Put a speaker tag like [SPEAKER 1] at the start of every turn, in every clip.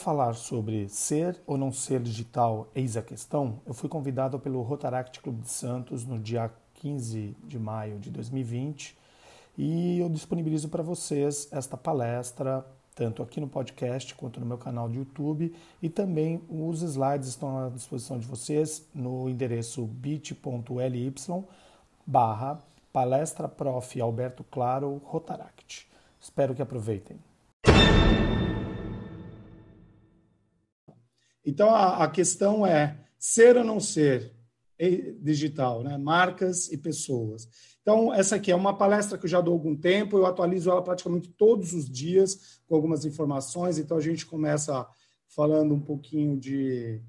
[SPEAKER 1] Falar sobre ser ou não ser digital, eis a questão, eu fui convidado pelo Rotaract Clube de Santos no dia 15 de maio de 2020 e eu disponibilizo para vocês esta palestra, tanto aqui no podcast quanto no meu canal de YouTube e também os slides estão à disposição de vocês no endereço bit.ly barra palestra prof. Alberto Claro Rotaract. Espero que aproveitem. Então, a, a questão é ser ou não ser digital, né? marcas e pessoas. Então, essa aqui é uma palestra que eu já dou algum tempo, eu atualizo ela praticamente todos os dias com algumas informações, então a gente começa falando um pouquinho de,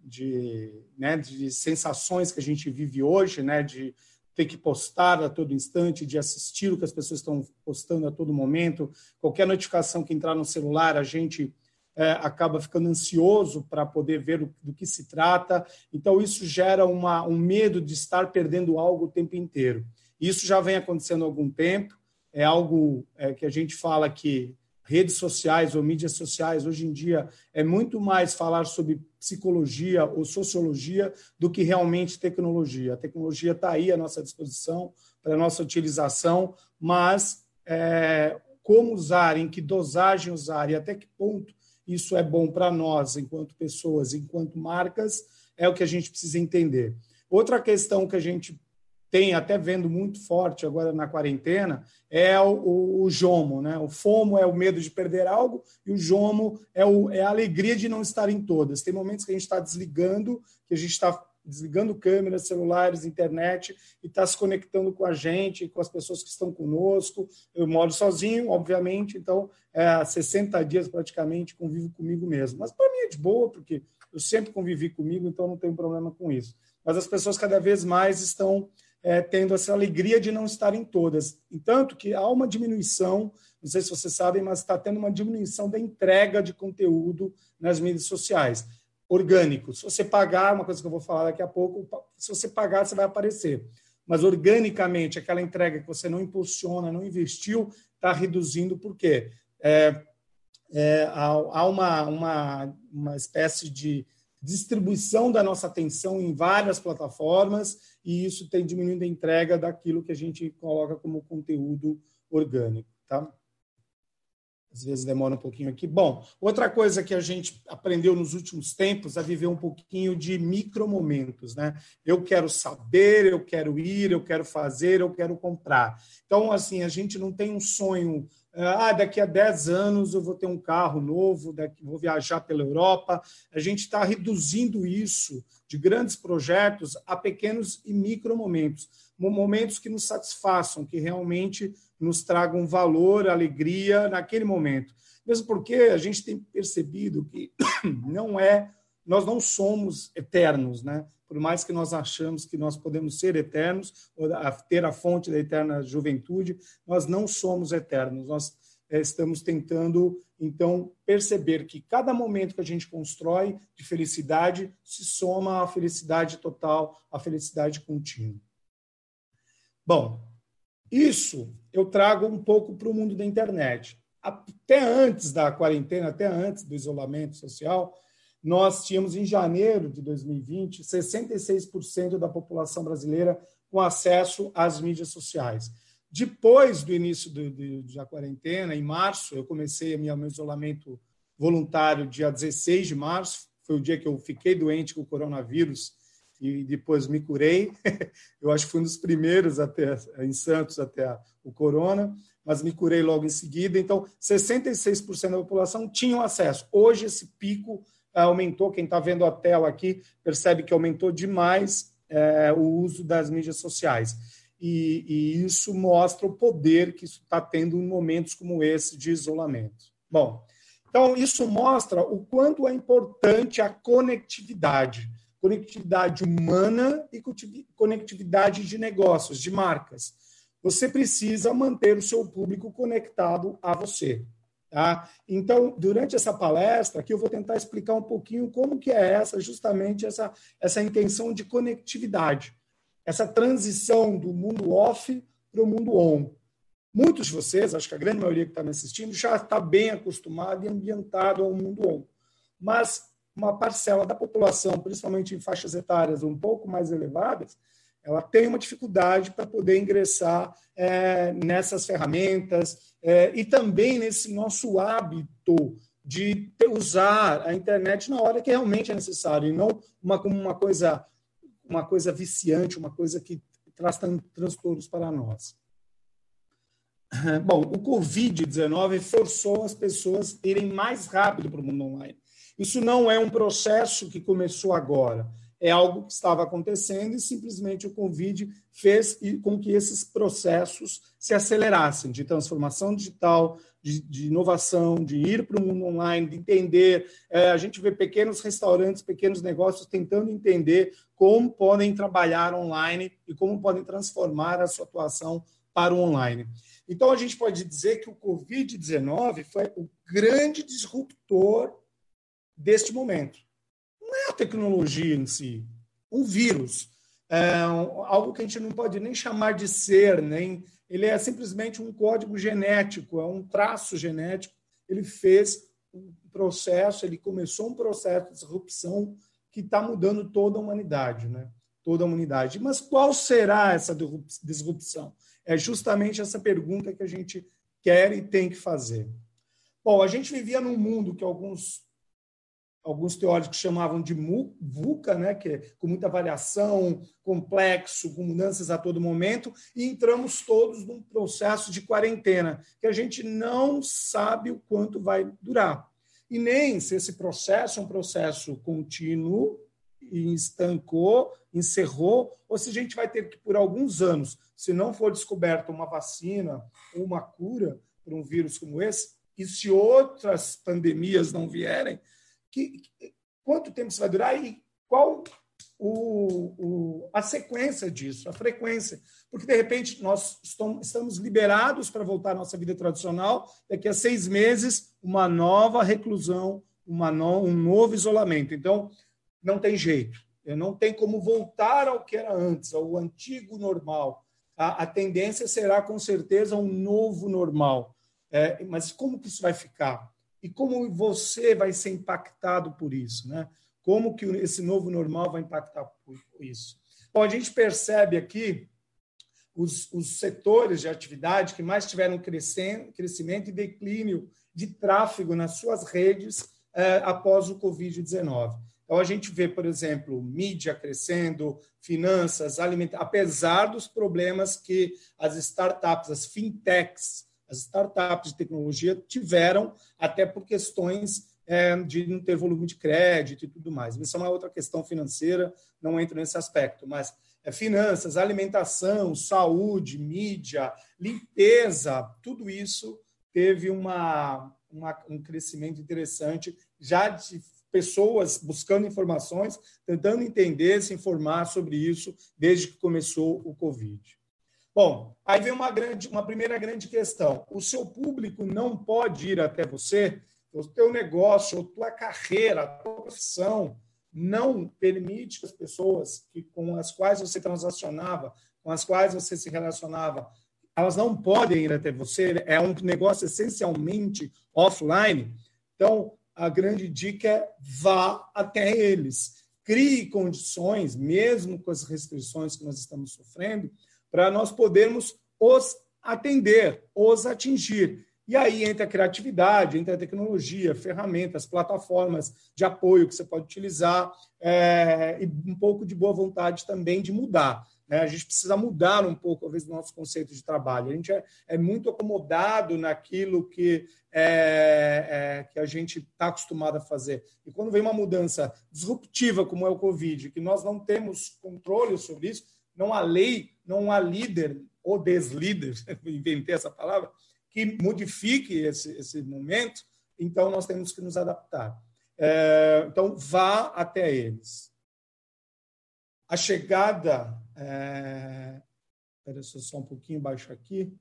[SPEAKER 1] de, né, de sensações que a gente vive hoje, né, de ter que postar a todo instante, de assistir o que as pessoas estão postando a todo momento, qualquer notificação que entrar no celular, a gente é, acaba ficando ansioso para poder ver do, do, que se trata. Então, isso gera uma, um medo de estar perdendo algo o tempo inteiro. Isso já vem acontecendo há algum tempo, é algo é, que a gente fala que redes sociais ou mídias sociais, hoje em dia, é muito mais falar sobre psicologia ou sociologia do que realmente tecnologia. A tecnologia está aí à nossa disposição para nossa utilização, mas é, como usar, em que dosagem usar e até que ponto isso é bom para nós, enquanto pessoas, enquanto marcas, é o que a gente precisa entender. Outra questão que a gente tem até vendo muito forte agora na quarentena é o, o, o, jomo, né? O fomo é o medo de perder algo e o jomo é, o, é a alegria de não estar em todas. Tem momentos que a gente está desligando, que a gente está desligando câmeras, celulares, internet e está se conectando com a gente, com as pessoas que estão conosco. Eu moro sozinho, obviamente, então é, há 60 dias praticamente convivo comigo mesmo. Mas para mim é de boa, porque eu sempre convivi comigo, então não tenho problema com isso. Mas as pessoas cada vez mais estão é, tendo essa alegria de não estarem todas. Entanto que há uma diminuição, não sei se vocês sabem, mas está tendo uma diminuição da entrega de conteúdo nas mídias sociais orgânico. Se você pagar, uma coisa que eu vou falar daqui a pouco, se você pagar, você vai aparecer. Mas organicamente, aquela entrega que você não impulsiona, não investiu, está reduzindo, por quê? É, é, há, uma, uma, uma espécie de distribuição da nossa atenção em várias plataformas e isso tem diminuindo a entrega daquilo que a gente coloca como conteúdo orgânico. Tá? Às vezes demora um pouquinho aqui. Bom, outra coisa que a gente aprendeu nos últimos tempos é viver um pouquinho de micromomentos, né? Eu quero saber, eu quero ir, eu quero fazer, eu quero comprar. Então, assim, a gente não tem um sonho, ah, daqui a 10 anos eu vou ter um carro novo, daqui, vou viajar pela Europa. A gente está reduzindo isso de grandes projetos a pequenos e micromomentos, momentos que nos satisfaçam, que realmente nos tragam valor, alegria naquele momento. Mesmo porque a gente tem percebido que não é, nós não somos eternos, né? Por mais que nós achamos que nós podemos ser eternos, ter a fonte da eterna juventude, nós não somos eternos. Nós eh, estamos tentando, então, perceber que cada momento que a gente constrói de felicidade se soma à felicidade total, à felicidade contínua. Bom, isso eu trago um pouco para o mundo da internet. Até antes da quarentena, até antes do isolamento social, nós tínhamos em janeiro de 2020 66% da população brasileira com acesso às mídias sociais. Depois do início do, do, da quarentena, em março, eu comecei meu, meu isolamento voluntário dia 16 de março, foi o dia que eu fiquei doente com o coronavírus e depois me curei. Eu acho que fui um dos primeiros até em Santos até o corona, mas me curei logo em seguida. Então, 66% da população tinham acesso. Hoje esse pico eh, aumentou. Quem está vendo a tela aqui percebe que aumentou demais é, o uso das mídias sociais. e, e isso mostra o poder que isso está tendo em momentos como esse de isolamento. Bom, então isso mostra o quanto é importante a conectividade, conectividade humana e conectividade de negócios, de marcas. Você precisa manter o seu público conectado a você. Tá? Então, durante essa palestra, aqui eu vou tentar explicar um pouquinho como que é essa, justamente essa, essa intenção de conectividade, essa transição do mundo off para o mundo on. Muitos de vocês, acho que a grande maioria que está me assistindo, já está bem acostumado e ambientado ao mundo on. Mas uma parcela da população, principalmente em faixas etárias um pouco mais elevadas, ela tem uma dificuldade para poder ingressar é, nessas ferramentas é, e também nesse nosso hábito de usar a internet na hora que realmente é necessário e não uma, como uma coisa uma coisa viciante, uma coisa que traz transtornos para nós. Bom, o Covid-19 forçou as pessoas a irem mais rápido para o mundo online. Isso não é um processo que começou agora é algo que estava acontecendo e simplesmente o Covid fez com que esses processos se acelerassem de transformação digital, de, de inovação, de ir para o mundo online, de entender. É, a gente vê pequenos restaurantes, pequenos negócios tentando entender como podem trabalhar online e como podem transformar a sua atuação para o online. Então, a gente pode dizer que o Covid-19 foi o grande disruptor deste momento não é a tecnologia em si, um vírus. É algo que a gente não pode nem chamar de ser, nem ele é simplesmente um código genético, é um traço genético. Ele fez um processo, ele começou um processo de disrupção que está mudando toda a humanidade, né? Toda a humanidade. Mas qual será essa disrupção? É justamente essa pergunta que a gente quer e tem que fazer. Bom, a gente vivia num mundo que alguns alguns teóricos chamavam de VUCA, né, que é com muita variação, complexo, com mudanças a todo momento, e entramos todos num processo de quarentena, que a gente não sabe o quanto vai durar. E nem se esse processo é um processo contínuo, e estancou, encerrou, ou se a gente vai ter que, por alguns anos, se não for descoberta uma vacina ou uma cura para um vírus como esse, e se outras pandemias não vierem, que, quanto tempo isso vai durar e qual o, o, a sequência disso, a frequência. Porque, de repente, nós estamos liberados para voltar à nossa vida tradicional, daqui a seis meses, uma nova reclusão, uma no, um novo isolamento. Então, não tem jeito. Não tem como voltar ao que era antes, ao antigo normal. A, a tendência será, com certeza, um novo normal. É, mas como que isso vai ficar? E como você vai ser impactado por isso, né? Como que esse novo normal vai impactar por isso? Bom, a gente percebe aqui os, os setores de atividade que mais tiveram crescendo, crescimento e declínio de tráfego nas suas redes eh, após o Covid-19. Então, a gente vê, por exemplo, mídia crescendo, finanças, alimentação, apesar dos problemas que as startups, as fintechs, as startups de tecnologia tiveram, até por questões é, de não ter volume de crédito e tudo mais. Isso é uma outra questão financeira, não entro nesse aspecto, mas é, finanças, alimentação, saúde, mídia, limpeza, tudo isso teve uma, uma, um crescimento interessante já de pessoas buscando informações, tentando entender, se informar sobre isso desde que começou o Covid. Bom, aí vem uma, grande, uma primeira grande questão. O seu público não pode ir até você, o teu negócio, a tua carreira, a tua profissão não permite que as pessoas que, com as quais você transacionava, com as quais você se relacionava, elas não podem ir até você, é um negócio essencialmente offline. Então, a grande dica é vá até eles. Crie condições, mesmo com as restrições que nós estamos sofrendo, para nós podermos os atender, os atingir. E aí entra a criatividade, entra a tecnologia, ferramentas, plataformas de apoio que você pode utilizar é, e um pouco de boa vontade também de mudar. Né? A gente precisa mudar um pouco, talvez, o nosso conceito de trabalho. A gente é, é muito acomodado naquilo que, é, é, que a gente está acostumado a fazer. E quando vem uma mudança disruptiva, como é o Covid, que nós não temos controle sobre isso, não há lei, não há líder ou deslíder, inventei essa palavra, que modifique esse, esse momento, então nós temos que nos adaptar. É, então, vá até eles. A chegada. É, só um pouquinho baixo aqui.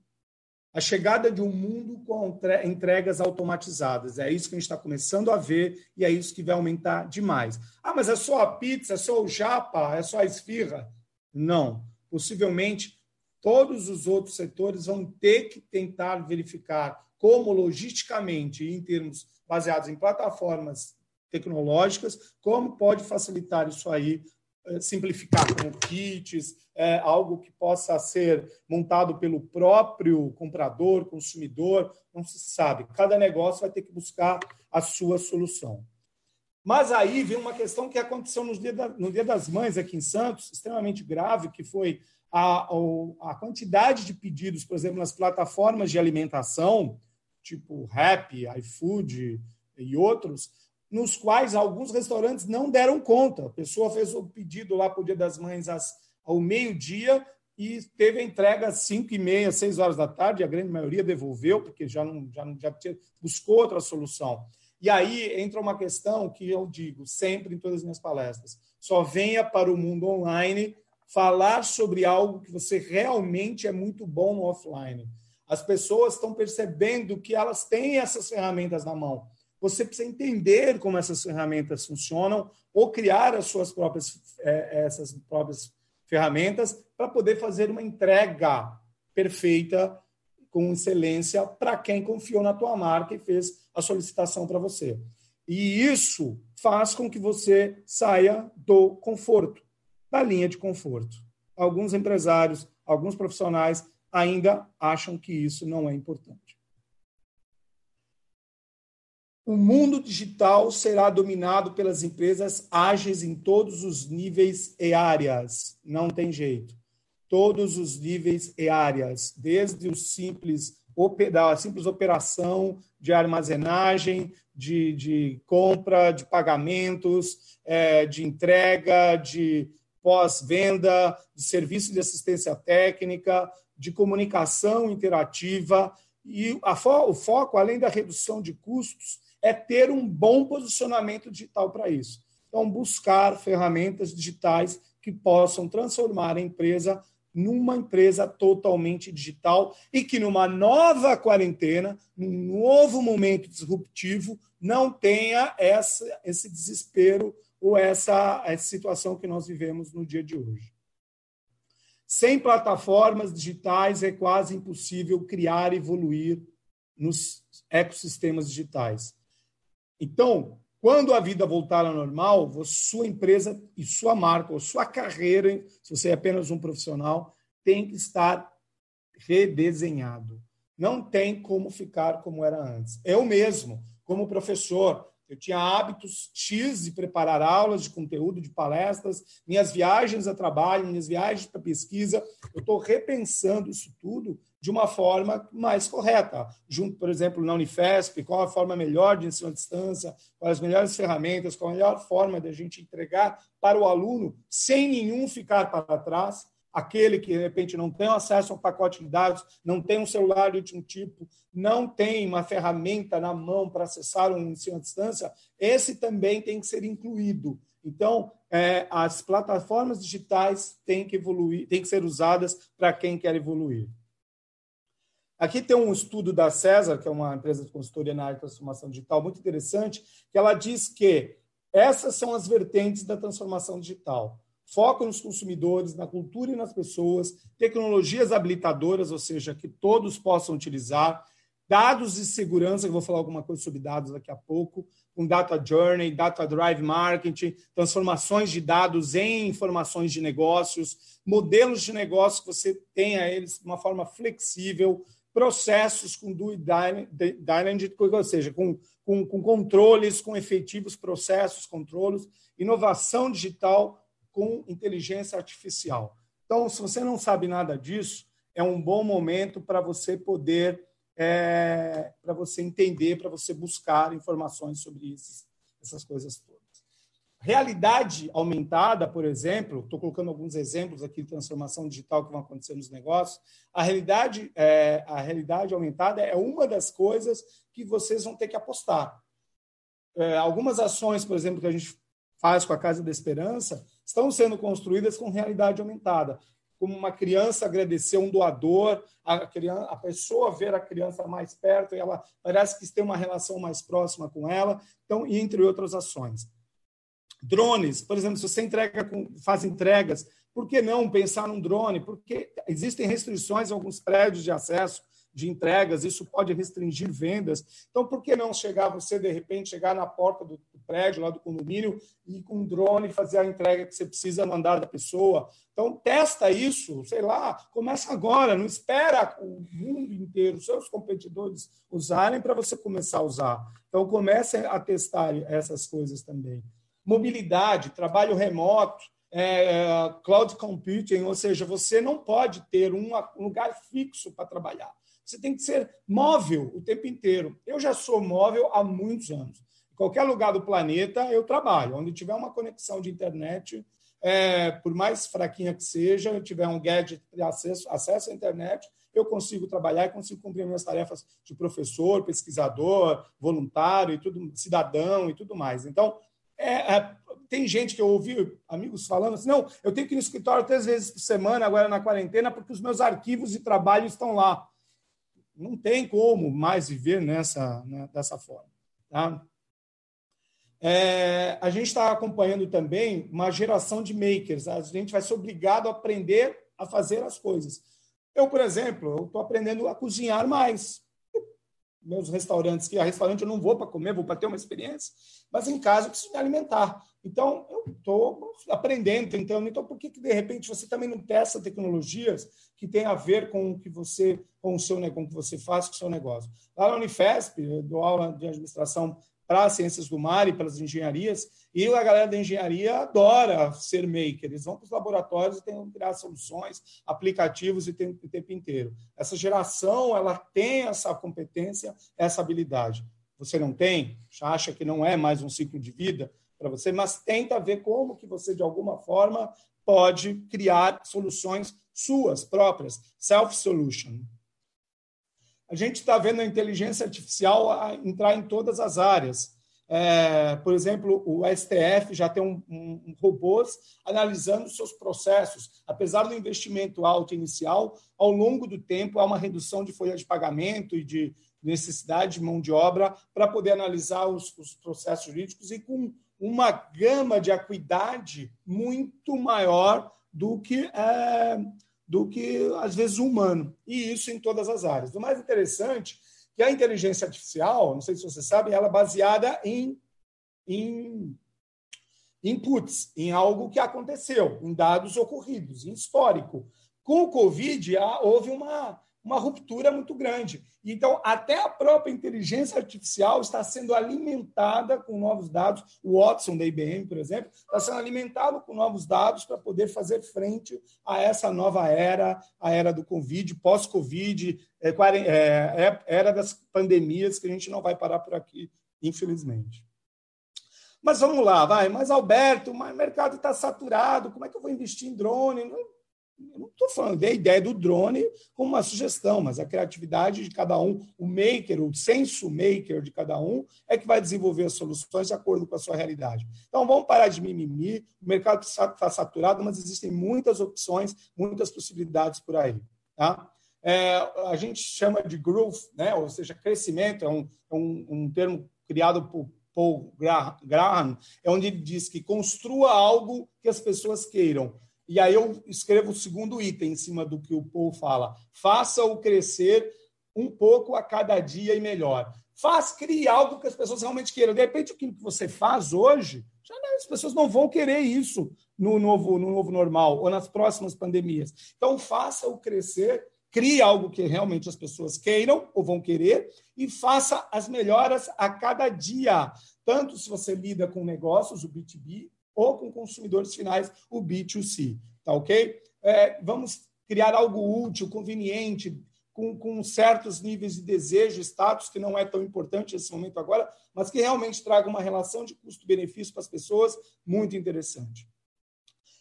[SPEAKER 1] A chegada de um mundo com entregas automatizadas. É isso que a gente está começando a ver e é isso que vai aumentar demais. Ah, mas é só a pizza, é só o japa, é só a esfirra? Não. Possivelmente todos os outros setores vão ter que tentar verificar como logisticamente, em termos baseados em plataformas tecnológicas, como pode facilitar isso aí, eh, simplificar com kits, é, algo que possa ser montado pelo próprio comprador, consumidor, não se sabe. Cada negócio vai ter que buscar a sua solução. Mas aí vem uma questão que aconteceu no dia, da, no dia das Mães aqui em Santos, extremamente grave, que foi a, a quantidade de pedidos, por exemplo, nas plataformas de alimentação, tipo Rappi, iFood e outros, nos quais alguns restaurantes não deram conta. A pessoa fez o pedido lá para o Dia das Mães às, ao meio-dia e teve a entrega às 5 e meia, 6 horas da tarde. A grande maioria devolveu, porque já, não, já, já tinha, buscou outra solução. E aí entra uma questão que eu digo sempre em todas as minhas palestras: só venha para o mundo online falar sobre algo que você realmente é muito bom no offline. As pessoas estão percebendo que elas têm essas ferramentas na mão. Você precisa entender como essas ferramentas funcionam ou criar as suas próprias é, essas próprias ferramentas para poder fazer uma entrega perfeita com excelência para quem confiou na tua marca e fez a solicitação para você. E isso faz com que você saia do conforto da linha de conforto. Alguns empresários, alguns profissionais ainda acham que isso não é importante. O mundo digital será dominado pelas empresas ágeis em todos os níveis e áreas. Não tem jeito. Todos os níveis e áreas, desde o simples simples operação de armazenagem, de, de compra, de pagamentos, é, de entrega, de pós-venda, de serviço de assistência técnica, de comunicação interativa. E fo o foco, além da redução de custos, é ter um bom posicionamento digital para isso. Então, buscar ferramentas digitais que possam transformar a empresa numa empresa totalmente digital e que numa nova quarentena, num novo momento disruptivo, não tenha essa, esse desespero ou essa, essa situação que nós vivemos no dia de hoje. Sem plataformas digitais é quase impossível criar e evoluir nos ecossistemas digitais. Então, quando a vida voltar ao normal, sua empresa e sua marca, ou sua carreira, se você é apenas um profissional, tem que estar redesenhado. Não tem como ficar como era antes. Eu mesmo, como professor, eu tinha hábitos X de preparar aulas de conteúdo, de palestras, minhas viagens a trabalho, minhas viagens para pesquisa. Eu estou repensando isso tudo de uma forma mais correta. Junto, por exemplo, na Unifesp, qual a forma melhor de ensino à distância, quais as melhores ferramentas, qual a melhor forma de a gente entregar para o aluno sem nenhum ficar para trás aquele que de repente não tem acesso a um pacote de dados, não tem um celular de último tipo, não tem uma ferramenta na mão para acessar um ensino à distância, esse também tem que ser incluído. Então, é, as plataformas digitais têm que evoluir, têm que ser usadas para quem quer evoluir. Aqui tem um estudo da César, que é uma empresa de consultoria na área de transformação digital, muito interessante, que ela diz que essas são as vertentes da transformação digital. Foco nos consumidores, na cultura e nas pessoas, tecnologias habilitadoras, ou seja, que todos possam utilizar, dados de segurança, que vou falar alguma coisa sobre dados daqui a pouco, com data journey, data drive marketing, transformações de dados em informações de negócios, modelos de negócio que você tenha eles de uma forma flexível, processos com do dynamic, ou seja, com, com, com controles, com efetivos processos, controles, inovação digital com inteligência artificial. Então, se você não sabe nada disso, é um bom momento para você poder, é, para você entender, para você buscar informações sobre esses, essas coisas todas. Realidade aumentada, por exemplo, estou colocando alguns exemplos aqui de transformação digital que vão acontecer nos negócios. A realidade, é, a realidade aumentada é uma das coisas que vocês vão ter que apostar. É, algumas ações, por exemplo, que a gente faz com a Casa da Esperança, estão sendo construídas com realidade aumentada. Como uma criança agradecer um doador, a, criança, a pessoa ver a criança mais perto e ela parece que tem uma relação mais próxima com ela, então, entre outras ações. Drones, por exemplo, se você entrega com, faz entregas, por que não pensar num drone? Porque existem restrições em alguns prédios de acesso de entregas, isso pode restringir vendas. Então, por que não chegar você, de repente, chegar na porta do prédio, lá do condomínio, e com um drone fazer a entrega que você precisa no andar da pessoa? Então, testa isso, sei lá, começa agora, não espera o mundo inteiro, seus competidores usarem para você começar a usar. Então, comece a testar essas coisas também mobilidade, trabalho remoto, é, cloud computing, ou seja, você não pode ter um lugar fixo para trabalhar. Você tem que ser móvel o tempo inteiro. Eu já sou móvel há muitos anos. Em qualquer lugar do planeta eu trabalho. Onde tiver uma conexão de internet, é, por mais fraquinha que seja, eu tiver um gadget de acesso, acesso à internet, eu consigo trabalhar e consigo cumprir minhas tarefas de professor, pesquisador, voluntário e tudo, cidadão e tudo mais. Então, é, é, tem gente que eu ouvi amigos falando assim: não, eu tenho que ir no escritório três vezes por semana agora na quarentena porque os meus arquivos de trabalho estão lá. Não tem como mais viver nessa, né, dessa forma. Tá? É, a gente está acompanhando também uma geração de makers. A gente vai ser obrigado a aprender a fazer as coisas. Eu, por exemplo, estou aprendendo a cozinhar mais meus restaurantes, que a restaurante eu não vou para comer, vou para ter uma experiência, mas em casa eu preciso me alimentar. Então, eu estou aprendendo, tentando. Então, por que, que, de repente, você também não testa tecnologias que têm a ver com o que você, com o seu com o que você faz com o seu negócio? Lá na Unifesp, eu dou aula de administração para as ciências do mar e para as engenharias, e a galera da engenharia adora ser maker. Eles vão para os laboratórios e tentam criar soluções, aplicativos o tempo, o tempo inteiro. Essa geração ela tem essa competência, essa habilidade. Você não tem? Acha que não é mais um ciclo de vida para você, mas tenta ver como que você, de alguma forma, pode criar soluções suas próprias, self-solution. A gente está vendo a inteligência artificial entrar em todas as áreas. É, por exemplo, o STF já tem um, um, um robôs analisando seus processos. Apesar do investimento alto inicial, ao longo do tempo há uma redução de folha de pagamento e de necessidade de mão de obra para poder analisar os, os processos jurídicos e com uma gama de acuidade muito maior do que é, do que às vezes o humano e isso em todas as áreas. O mais interessante que a inteligência artificial, não sei se você sabe, ela é baseada em, em inputs, em algo que aconteceu, em dados ocorridos, em histórico. Com o Covid, houve uma, uma ruptura muito grande. Então, até a própria inteligência artificial está sendo alimentada com novos dados. O Watson, da IBM, por exemplo, está sendo alimentado com novos dados para poder fazer frente a essa nova era, a era do Covid, pós-Covid, é, é, é, era das pandemias, que a gente não vai parar por aqui, infelizmente. Mas vamos lá, vai. Mas, Alberto, o mercado está saturado, como é que eu vou investir em drone? Não não estou falando da ideia do drone como uma sugestão, mas a criatividade de cada um, o maker, o senso maker de cada um, é que vai desenvolver as soluções de acordo com a sua realidade. Então, vamos parar de mimimi. O mercado está saturado, mas existem muitas opções, muitas possibilidades por aí. Tá? É, a gente chama de growth, né? ou seja, crescimento, é um, é um, um termo criado por Paul Graham, é onde ele diz que construa algo que as pessoas queiram. E aí eu escrevo o segundo item em cima do que o Paul fala. Faça-o crescer um pouco a cada dia e melhor. Faz, crie algo que as pessoas realmente queiram. De repente, o que você faz hoje, já não, as pessoas não vão querer isso no novo, no novo normal ou nas próximas pandemias. Então, faça-o crescer, crie algo que realmente as pessoas queiram ou vão querer e faça as melhoras a cada dia. Tanto se você lida com negócios, o B2B, ou com consumidores finais, o B2C. Tá ok? É, vamos criar algo útil, conveniente, com, com certos níveis de desejo, status, que não é tão importante nesse momento agora, mas que realmente traga uma relação de custo-benefício para as pessoas muito interessante.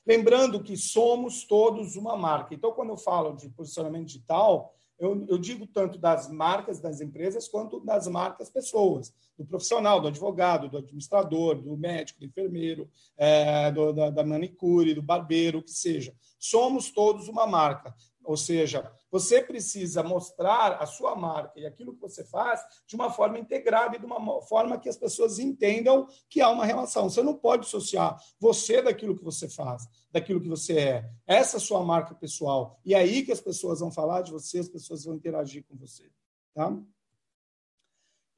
[SPEAKER 1] Lembrando que somos todos uma marca. Então, quando eu falo de posicionamento digital, eu, eu, digo tanto das marcas das empresas quanto das marcas pessoas, do profissional, do advogado, do administrador, do médico, do enfermeiro, é, do, da, da manicure, do barbeiro, o que seja. Somos todos uma marca. Ou seja, você precisa mostrar a sua marca e aquilo que você faz de uma forma integrada e de uma forma que as pessoas entendam que há uma relação. Você não pode associar você daquilo que você faz, daquilo que você é. Essa é a sua marca pessoal. E é aí que as pessoas vão falar de você, as pessoas vão interagir com você. Tá?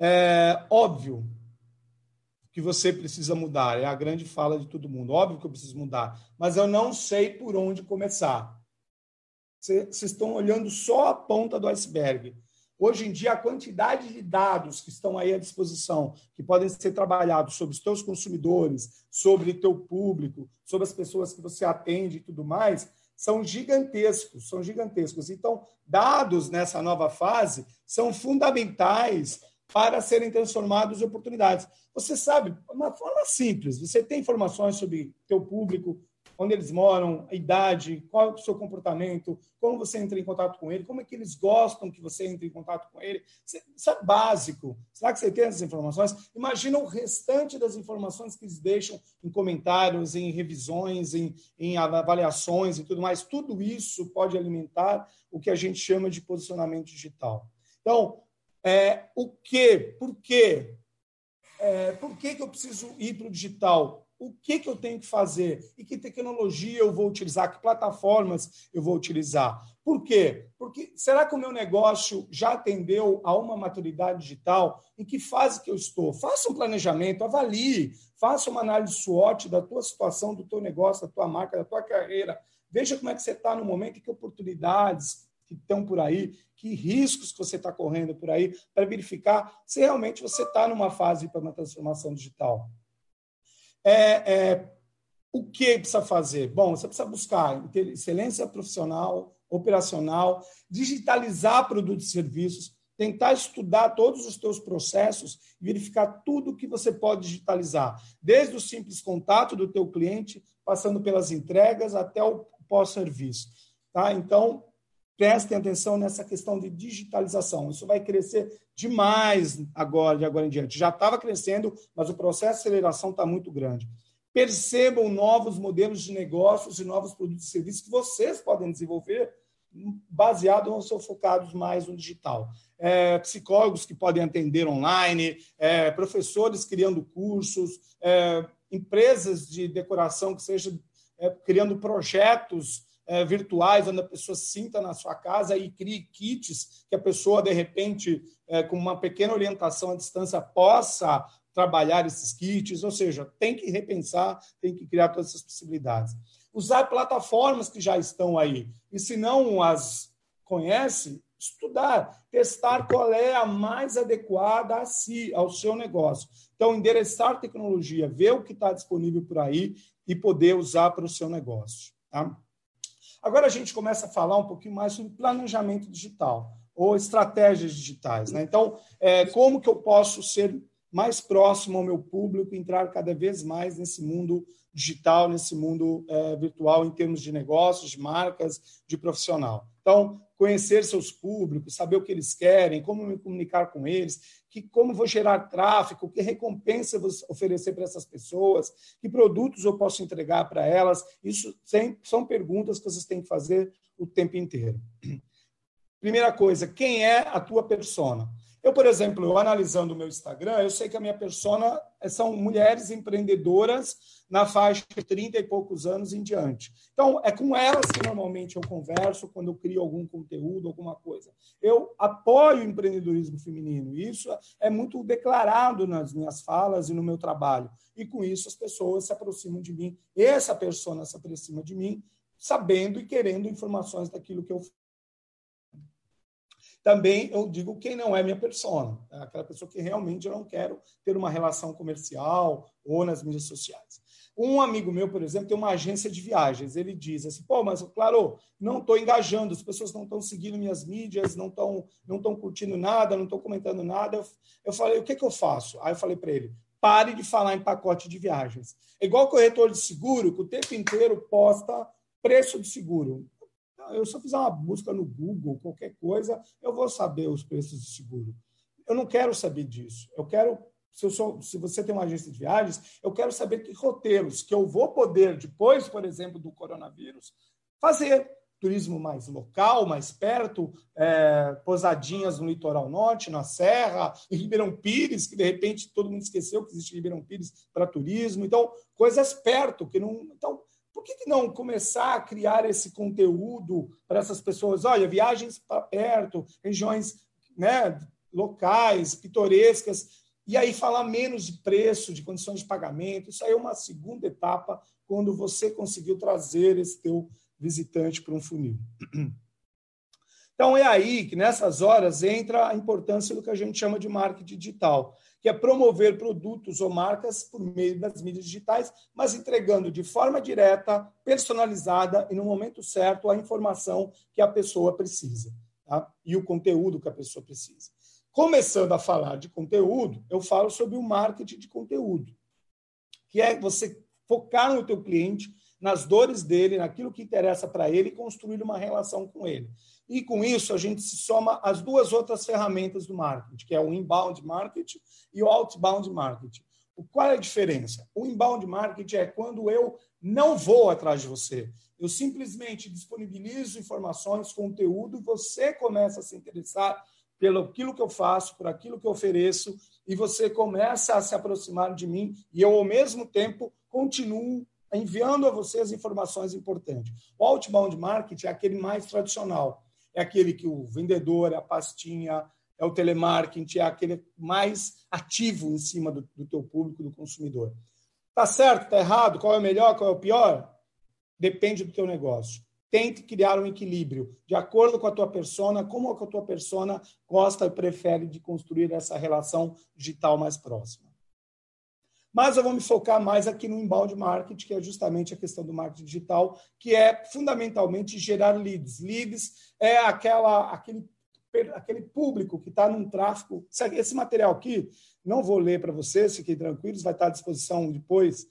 [SPEAKER 1] É óbvio que você precisa mudar, é a grande fala de todo mundo. Óbvio que eu preciso mudar, mas eu não sei por onde começar. Vocês estão olhando só a ponta do iceberg. Hoje em dia, a quantidade de dados que estão aí à disposição, que podem ser trabalhados sobre os teus consumidores, sobre o teu público, sobre as pessoas que você atende e tudo mais, são gigantescos, são gigantescos. Então, dados nessa nova fase são fundamentais para serem transformados em oportunidades. Você sabe, uma forma simples, você tem informações sobre teu público, onde eles moram, a idade, qual é o seu comportamento, como você entra em contato com ele, como é que eles gostam que você entre em contato com ele. Isso é básico. Será que você tem essas informações? Imagina o restante das informações que eles deixam em comentários, em revisões, em, em avaliações e tudo mais. Tudo isso pode alimentar o que a gente chama de posicionamento digital. Então, é, o que, por quê? É, por que, que eu preciso ir para o digital? O que, que eu tenho que fazer e que tecnologia eu vou utilizar, que plataformas eu vou utilizar. Por quê? Porque será que o meu negócio já atendeu a uma maturidade digital? Em que fase que eu estou? Faça um planejamento, avalie, faça uma análise SWOT da tua situação, do teu negócio, da tua marca, da tua carreira. Veja como é que você está no momento e que oportunidades que estão por aí, que riscos que você está correndo por aí, para verificar se realmente você está numa fase para uma transformação digital. É, é, o que precisa fazer? Bom, você precisa buscar excelência profissional, operacional, digitalizar produtos e serviços, tentar estudar todos os teus processos verificar tudo que você pode digitalizar, desde o simples contato do teu cliente, passando pelas entregas até o pós-serviço. Tá? Então, prestem atenção nessa questão de digitalização. Isso vai crescer demais agora, de agora em diante. Já estava crescendo, mas o processo de aceleração está muito grande. Percebam novos modelos de negócios e novos produtos e serviços que vocês podem desenvolver baseado ou são focados mais no digital. É, psicólogos que podem atender online, é, professores criando cursos, é, empresas de decoração que sejam é, criando projetos virtuais, onde a pessoa sinta na sua casa e crie kits que a pessoa, de repente, é, com uma pequena orientação à distância, possa trabalhar esses kits. Ou seja, tem que repensar, tem que criar todas essas possibilidades. Usar plataformas que já estão aí. E se não as conhece, estudar, testar qual é a mais adequada a si, ao seu negócio. Então, endereçar tecnologia, ver o que está disponível por aí e poder usar para o seu negócio. Tá? Agora a gente começa a falar um pouquinho mais sobre planejamento digital ou estratégias digitais. Né? Então, é, como que eu posso ser mais próximo ao meu público, entrar cada vez mais nesse mundo digital, nesse mundo é, virtual, em termos de negócios, de marcas, de profissional. Então, conhecer seus públicos, saber o que eles querem, como me comunicar com eles, que como vou gerar tráfego, que recompensa vou oferecer para essas pessoas, que produtos eu posso entregar para elas. Isso são perguntas que vocês têm que fazer o tempo inteiro. Primeira coisa, quem é a tua persona? Eu, por exemplo, eu analisando o meu Instagram, eu sei que a minha persona são mulheres empreendedoras na faixa de 30 e poucos anos em diante. Então, é com elas que normalmente eu converso quando eu crio algum conteúdo, alguma coisa. Eu apoio o empreendedorismo feminino. Isso é muito declarado nas minhas falas e no meu trabalho. E com isso as pessoas se aproximam de mim. Essa persona se aproxima de mim, sabendo e querendo informações daquilo que eu também eu digo quem não é minha persona, é aquela pessoa que realmente eu não quero ter uma relação comercial ou nas mídias sociais. Um amigo meu, por exemplo, tem uma agência de viagens. Ele diz assim: pô, mas claro, não estou engajando, as pessoas não estão seguindo minhas mídias, não estão não estão curtindo nada, não estão comentando nada. Eu, eu falei: o que, que eu faço? Aí eu falei para ele: pare de falar em pacote de viagens. É igual corretor de seguro, que o tempo inteiro posta preço de seguro. Eu, se eu fizer uma busca no Google, qualquer coisa, eu vou saber os preços de seguro. Eu não quero saber disso. Eu quero se, sou, se, você tem uma agência de viagens, eu quero saber que roteiros que eu vou poder, depois, por exemplo, do coronavírus, fazer. Turismo mais local, mais perto, é, pousadinhas no litoral norte, na Serra, em Ribeirão Pires, que de repente todo mundo esqueceu que existe Ribeirão Pires para turismo. Então, coisas perto, que não. Então, que, que não começar a criar esse conteúdo para essas pessoas? Olha, viagens para perto, regiões né, locais, pitorescas, e aí falar menos de preço, de condições de pagamento. Isso aí é uma segunda etapa quando você conseguiu trazer esse teu visitante para um funil. Então é aí que nessas horas entra a importância do que a gente chama de marketing digital, que é promover produtos ou marcas por meio das mídias digitais, mas entregando de forma direta, personalizada e no momento certo a informação que a pessoa precisa tá? e o conteúdo que a pessoa precisa. Começando a falar de conteúdo, eu falo sobre o marketing de conteúdo, que é você focar no teu cliente, nas dores dele, naquilo que interessa para ele e construir uma relação com ele. E com isso a gente se soma as duas outras ferramentas do marketing, que é o inbound marketing e o outbound marketing. Qual é a diferença? O inbound marketing é quando eu não vou atrás de você. Eu simplesmente disponibilizo informações, conteúdo, você começa a se interessar pelo aquilo que eu faço, por aquilo que eu ofereço, e você começa a se aproximar de mim, e eu, ao mesmo tempo, continuo enviando a você as informações importantes. O outbound marketing é aquele mais tradicional, é aquele que o vendedor, é a pastinha, é o telemarketing, é aquele mais ativo em cima do, do teu público, do consumidor. Tá certo? Tá errado? Qual é o melhor? Qual é o pior? Depende do teu negócio tente criar um equilíbrio de acordo com a tua persona, como a tua persona gosta e prefere de construir essa relação digital mais próxima. Mas eu vou me focar mais aqui no inbound marketing, que é justamente a questão do marketing digital, que é fundamentalmente gerar leads. Leads é aquela, aquele, aquele público que está num tráfego. Esse material aqui, não vou ler para vocês, fiquem tranquilos, vai estar à disposição depois,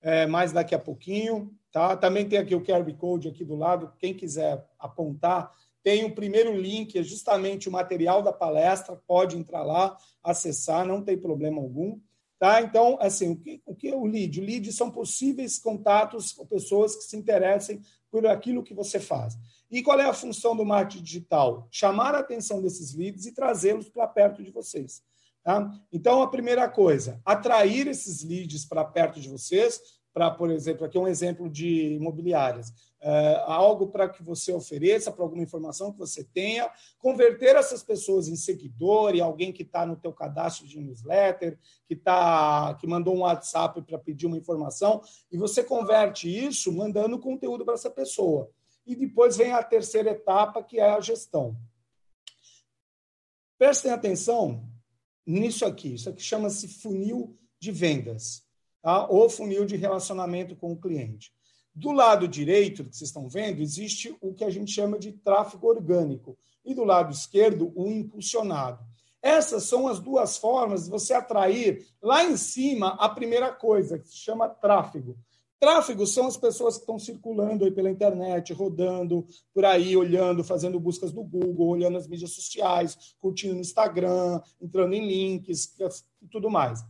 [SPEAKER 1] é, mais daqui a pouquinho. Tá? Também tem aqui o QR Code aqui do lado, quem quiser apontar. Tem o primeiro link, é justamente o material da palestra, pode entrar lá, acessar, não tem problema algum. Tá? Então, assim, o que, o que é o lead? O lead são possíveis contatos com pessoas que se interessem por aquilo que você faz. E qual é a função do marketing digital? Chamar a atenção desses leads e trazê-los para perto de vocês. Tá? Então, a primeira coisa, atrair esses leads para perto de vocês, para, por exemplo, aqui é um exemplo de imobiliárias, é, algo para que você ofereça, para alguma informação que você tenha, converter essas pessoas em seguidor, e alguém que está no teu cadastro de newsletter, que tá, que mandou um WhatsApp para pedir uma informação, e você converte isso mandando conteúdo para essa pessoa. E depois vem a terceira etapa, que é a gestão. Prestem atenção nisso aqui. Isso aqui chama-se funil de vendas tá? ou funil de relacionamento com o cliente. Do lado direito, que vocês estão vendo, existe o que a gente chama de tráfego orgânico, e do lado esquerdo, o impulsionado. Essas são as duas formas de você atrair lá em cima a primeira coisa, que se chama tráfego. Tráfego são as pessoas que estão circulando aí pela internet, rodando por aí, olhando, fazendo buscas no Google, olhando as mídias sociais, curtindo no Instagram, entrando em links e tudo mais.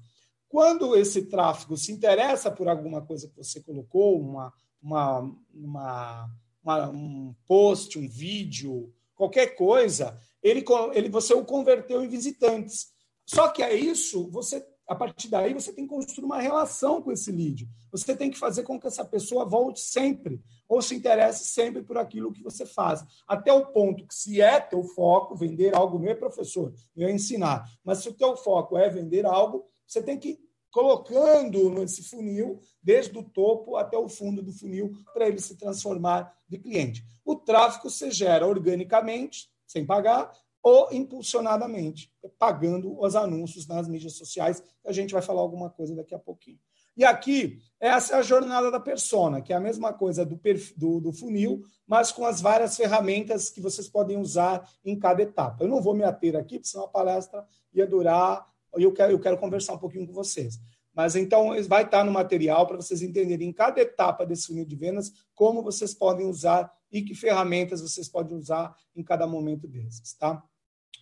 [SPEAKER 1] Quando esse tráfego se interessa por alguma coisa que você colocou, uma, uma, uma, uma um post, um vídeo, qualquer coisa, ele, ele, você o converteu em visitantes. Só que é isso, você a partir daí você tem que construir uma relação com esse lead. Você tem que fazer com que essa pessoa volte sempre ou se interesse sempre por aquilo que você faz. Até o ponto que se é teu foco vender algo, meu professor, eu ensinar, mas se o teu foco é vender algo, você tem que colocando nesse funil, desde o topo até o fundo do funil, para ele se transformar de cliente. O tráfego se gera organicamente, sem pagar, ou impulsionadamente, pagando os anúncios nas mídias sociais, a gente vai falar alguma coisa daqui a pouquinho. E aqui, essa é a jornada da persona, que é a mesma coisa do, do, do funil, mas com as várias ferramentas que vocês podem usar em cada etapa. Eu não vou me ater aqui, porque senão a palestra ia durar, eu quero, eu quero conversar um pouquinho com vocês. Mas então vai estar no material para vocês entenderem em cada etapa desse funil de vendas como vocês podem usar e que ferramentas vocês podem usar em cada momento desses, tá?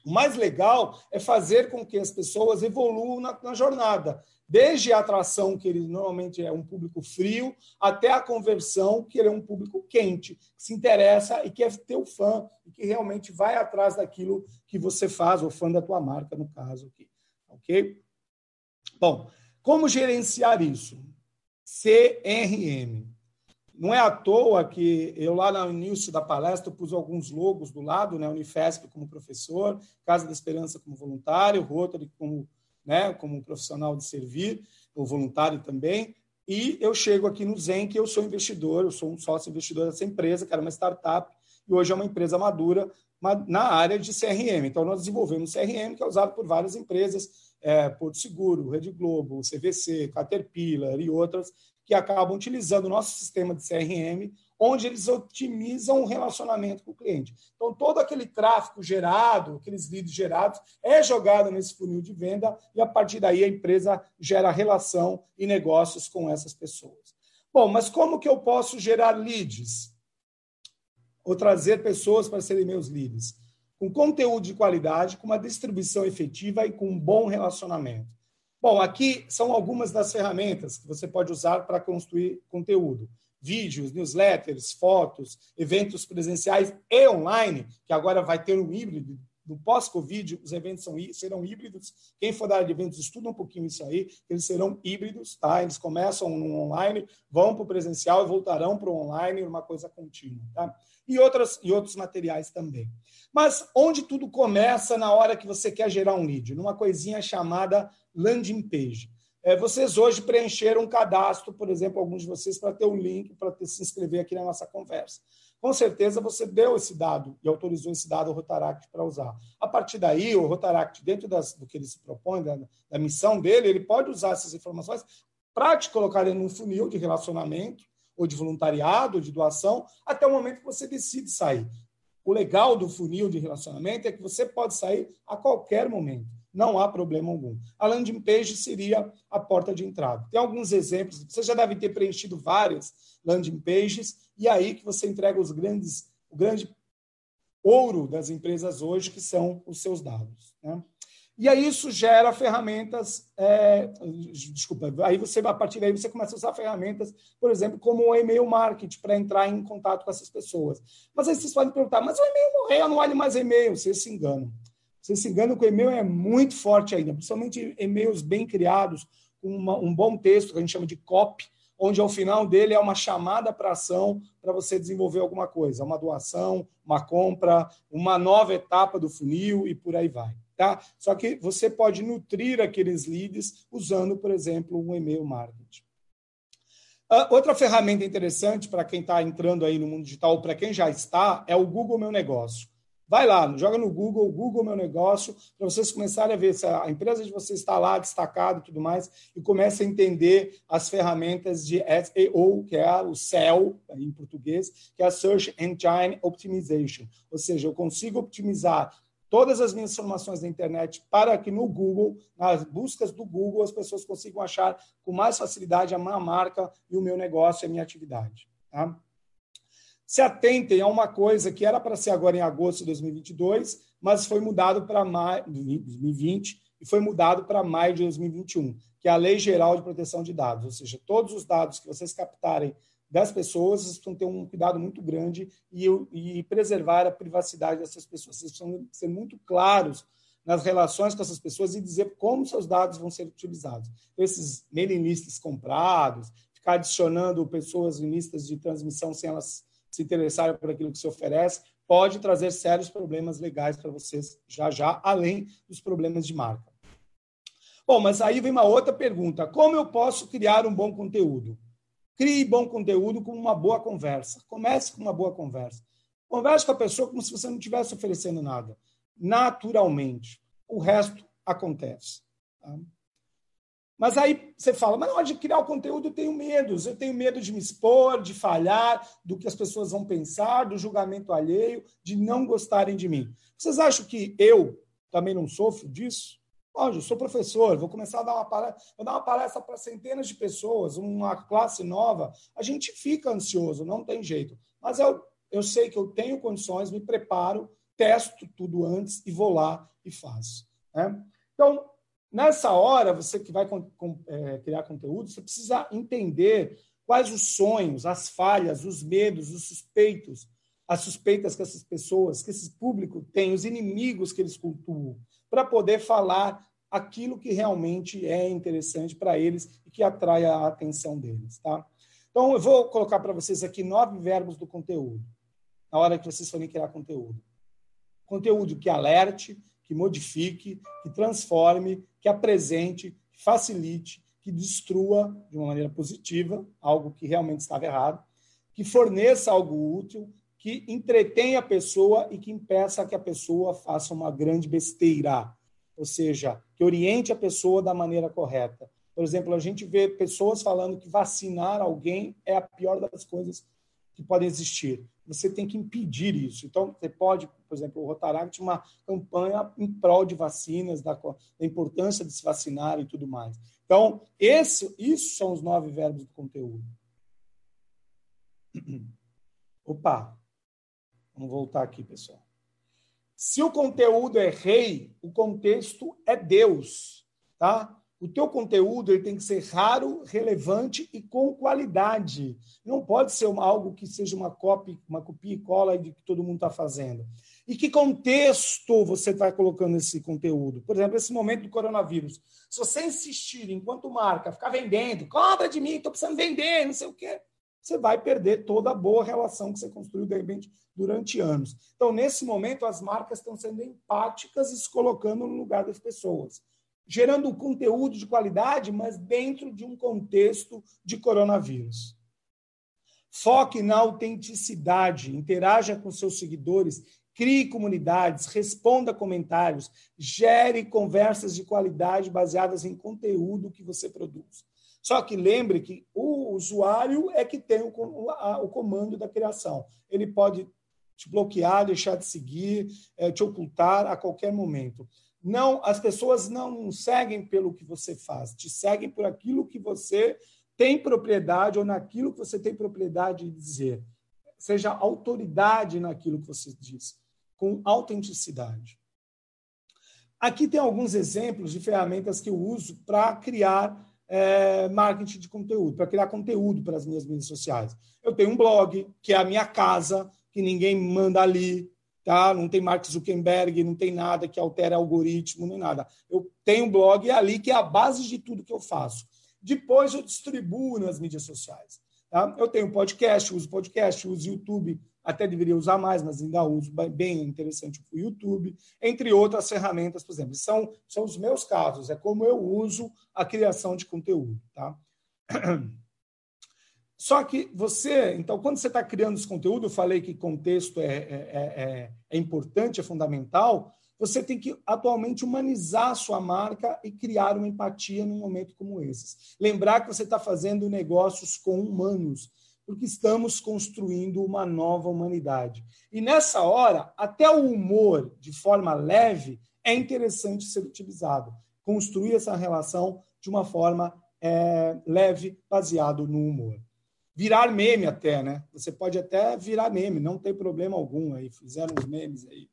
[SPEAKER 1] O mais legal é fazer com que as pessoas evoluam na, na jornada, desde a atração, que ele normalmente é um público frio, até a conversão, que ele é um público quente, que se interessa e quer ter o fã, e que realmente vai atrás daquilo que você faz, o fã da tua marca, no caso aqui. Ok? Bom, como gerenciar isso? CRM. Não é à toa que eu, lá no início da palestra, pus alguns logos do lado, né? Unifesp como professor, Casa da Esperança como voluntário, Rotary como, né, como profissional de servir, ou voluntário também. E eu chego aqui no Zen, que eu sou investidor, eu sou um sócio investidor dessa empresa, que era uma startup, e hoje é uma empresa madura na área de CRM. Então, nós desenvolvemos CRM, que é usado por várias empresas, é, Porto Seguro, Rede Globo, CVC, Caterpillar e outras, que acabam utilizando o nosso sistema de CRM, onde eles otimizam o relacionamento com o cliente. Então, todo aquele tráfego gerado, aqueles leads gerados, é jogado nesse funil de venda e, a partir daí, a empresa gera relação e negócios com essas pessoas. Bom, mas como que eu posso gerar leads? Ou trazer pessoas para serem meus leads? Com conteúdo de qualidade, com uma distribuição efetiva e com um bom relacionamento. Bom, aqui são algumas das ferramentas que você pode usar para construir conteúdo. Vídeos, newsletters, fotos, eventos presenciais e online, que agora vai ter um híbrido. No pós-Covid, os eventos são, serão híbridos. Quem for da área de eventos, estuda um pouquinho isso aí, eles serão híbridos, tá? Eles começam no online, vão para o presencial e voltarão para o online, uma coisa contínua, tá? E, outras, e outros materiais também. Mas onde tudo começa na hora que você quer gerar um lead? Numa coisinha chamada landing page. É, vocês hoje preencheram um cadastro, por exemplo, alguns de vocês, para ter um link para se inscrever aqui na nossa conversa. Com certeza você deu esse dado e autorizou esse dado ao Rotaract para usar. A partir daí, o Rotaract, dentro das, do que ele se propõe, da, da missão dele, ele pode usar essas informações para te colocar em um funil de relacionamento, ou de voluntariado, ou de doação, até o momento que você decide sair. O legal do funil de relacionamento é que você pode sair a qualquer momento não há problema algum. A landing page seria a porta de entrada. Tem alguns exemplos, você já deve ter preenchido várias landing pages, e aí que você entrega os grandes, o grande ouro das empresas hoje, que são os seus dados. Né? E aí isso gera ferramentas, é, desculpa, aí você, a partir daí você começa a usar ferramentas, por exemplo, como o e-mail marketing, para entrar em contato com essas pessoas. Mas aí vocês podem perguntar, mas o e-mail morreu, não vale mais e-mail, vocês se enganam. Você se engana que o e-mail é muito forte ainda, principalmente e-mails bem criados, com uma, um bom texto, que a gente chama de copy, onde ao final dele é uma chamada para ação para você desenvolver alguma coisa, uma doação, uma compra, uma nova etapa do funil e por aí vai. Tá? Só que você pode nutrir aqueles leads usando, por exemplo, um e-mail marketing. Uh, outra ferramenta interessante para quem está entrando aí no mundo digital, para quem já está, é o Google Meu Negócio. Vai lá, joga no Google, Google Meu Negócio, para vocês começarem a ver se a empresa de vocês está lá destacado e tudo mais, e comece a entender as ferramentas de SEO, que é o SEO, em português, que é a Search Engine Optimization. Ou seja, eu consigo optimizar todas as minhas informações na internet para que no Google, nas buscas do Google, as pessoas consigam achar com mais facilidade a minha marca e o meu negócio e a minha atividade. Tá? se atentem a uma coisa que era para ser agora em agosto de 2022, mas foi mudado para maio de 2020 e foi mudado para maio de 2021, que é a Lei Geral de Proteção de Dados, ou seja, todos os dados que vocês captarem das pessoas, precisam ter um cuidado muito grande e, e preservar a privacidade dessas pessoas. Vocês precisam ser muito claros nas relações com essas pessoas e dizer como seus dados vão ser utilizados. Então, esses mailing lists comprados, ficar adicionando pessoas em listas de transmissão sem elas se interessarem por aquilo que se oferece, pode trazer sérios problemas legais para vocês já já, além dos problemas de marca. Bom, mas aí vem uma outra pergunta: como eu posso criar um bom conteúdo? Crie bom conteúdo com uma boa conversa. Comece com uma boa conversa. Converse com a pessoa como se você não estivesse oferecendo nada. Naturalmente. O resto acontece. Tá? Mas aí você fala, mas na hora de criar o conteúdo eu tenho medos. Eu tenho medo de me expor, de falhar, do que as pessoas vão pensar, do julgamento alheio, de não gostarem de mim. Vocês acham que eu também não sofro disso? Olha, eu sou professor, vou começar a dar uma palestra, vou dar uma palestra para centenas de pessoas, uma classe nova. A gente fica ansioso, não tem jeito. Mas eu, eu sei que eu tenho condições, me preparo, testo tudo antes e vou lá e faço. Né? Então, Nessa hora, você que vai é, criar conteúdo, você precisa entender quais os sonhos, as falhas, os medos, os suspeitos, as suspeitas que essas pessoas, que esse público tem, os inimigos que eles cultuam, para poder falar aquilo que realmente é interessante para eles e que atrai a atenção deles, tá? Então, eu vou colocar para vocês aqui nove verbos do conteúdo, na hora que vocês forem criar conteúdo. Conteúdo que alerte, que modifique, que transforme, que apresente, que facilite, que destrua de uma maneira positiva algo que realmente estava errado, que forneça algo útil, que entretenha a pessoa e que impeça que a pessoa faça uma grande besteira, ou seja, que oriente a pessoa da maneira correta. Por exemplo, a gente vê pessoas falando que vacinar alguém é a pior das coisas que podem existir você tem que impedir isso. Então, você pode, por exemplo, o Rotaract uma campanha em prol de vacinas, da, da, importância de se vacinar e tudo mais. Então, esse, isso são os nove verbos do conteúdo. Opa! Vamos voltar aqui, pessoal. Se o conteúdo é rei, o contexto é Deus, tá? O teu conteúdo ele tem que ser raro, relevante e com qualidade. Não pode ser algo que seja uma copia, uma copia e cola de que todo mundo está fazendo. E que contexto você está colocando esse conteúdo? Por exemplo, esse momento do coronavírus. Se você insistir, enquanto marca, ficar vendendo, compra de mim, estou precisando vender, não sei o quê, você vai perder toda a boa relação que você construiu, de repente, durante anos. Então, nesse momento, as marcas estão sendo empáticas e se colocando no lugar das pessoas gerando conteúdo de qualidade, mas dentro de um contexto de coronavírus. Foque na autenticidade, interaja com seus seguidores, crie comunidades, responda comentários, gere conversas de qualidade baseadas em conteúdo que você produz. Só que lembre que o usuário é que tem o, comando da criação. Ele pode te bloquear, deixar de seguir, eh, te ocultar a qualquer momento não as pessoas não seguem pelo que você faz, te seguem por aquilo que você tem propriedade ou naquilo que você tem propriedade de dizer. Seja autoridade naquilo que você diz, com autenticidade. Aqui tem alguns exemplos de ferramentas que eu uso para criar é, marketing de conteúdo, para criar conteúdo para as minhas mídias sociais. Eu tenho um blog, que é a minha casa, que ninguém manda ali, tá? Não tem Mark Zuckerberg, não tem nada que altere algoritmo, nem nada. Eu tenho um blog ali que é a base de tudo que eu faço. Depois eu distribuo nas mídias sociais. Tá? Eu tenho podcast, uso podcast, uso YouTube, até deveria usar mais, mas ainda uso bem interessante o YouTube, entre outras ferramentas, por exemplo. São, são os meus casos, é como eu uso a criação de conteúdo. Tá? Só que você, então, quando você está criando esse conteúdo, eu falei que contexto é, é, é, é, importante, é fundamental, você tem que atualmente humanizar a sua marca e criar uma empatia num momento como esse. Lembrar que você está fazendo negócios com humanos, porque estamos construindo uma nova humanidade. E nessa hora, até o humor, de forma leve, é interessante ser utilizado. Construir essa relação de uma forma é, leve, baseado no humor virar meme até, né? Você pode até virar meme, não tem problema algum. Aí fizeram os memes aí,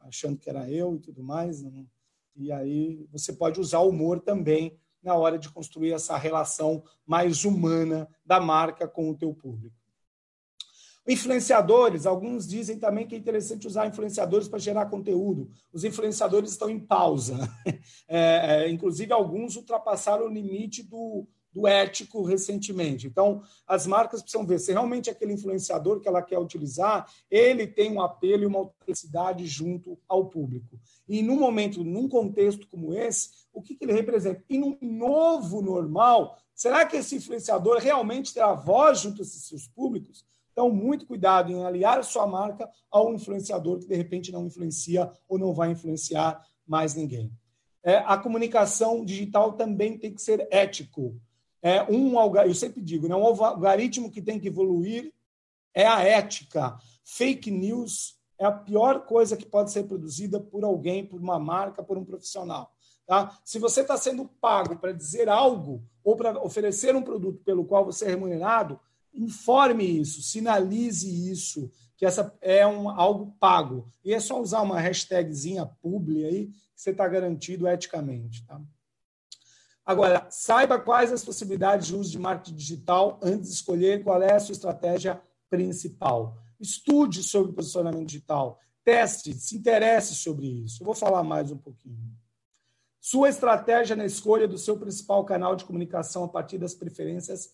[SPEAKER 1] achando que era eu e tudo mais. Não. E aí você pode usar o humor também na hora de construir essa relação mais humana da marca com o teu público. Influenciadores, alguns dizem também que é interessante usar influenciadores para gerar conteúdo. Os influenciadores estão em pausa. É, é, inclusive, alguns ultrapassaram o limite do, do ético recentemente. Então, as marcas precisam ver se realmente aquele influenciador que ela quer utilizar, ele tem um apelo e uma autenticidade junto ao público. E num momento, num contexto como esse, o que, que ele representa? E num novo normal, será que esse influenciador realmente terá voz junto a seus públicos? Então, muito cuidado em aliar sua marca ao influenciador que de repente não influencia ou não vai influenciar mais ninguém. É, a comunicação digital também tem que ser ético. É um eu sempre digo, né, um algoritmo que tem que evoluir é a ética. Fake news é a pior coisa que pode ser produzida por alguém, por uma marca, por um profissional. Tá? Se você está sendo pago para dizer algo ou para oferecer um produto pelo qual você é remunerado, informe isso, sinalize isso, que essa é um, algo pago. E é só usar uma hashtagzinha publi aí, que você está garantido eticamente. Tá? Agora, saiba quais as possibilidades de uso de marketing digital antes de escolher qual é a sua estratégia principal. Estude sobre posicionamento digital, teste, se interesse sobre isso. Eu vou falar mais um pouquinho. Sua estratégia na escolha do seu principal canal de comunicação a partir das preferências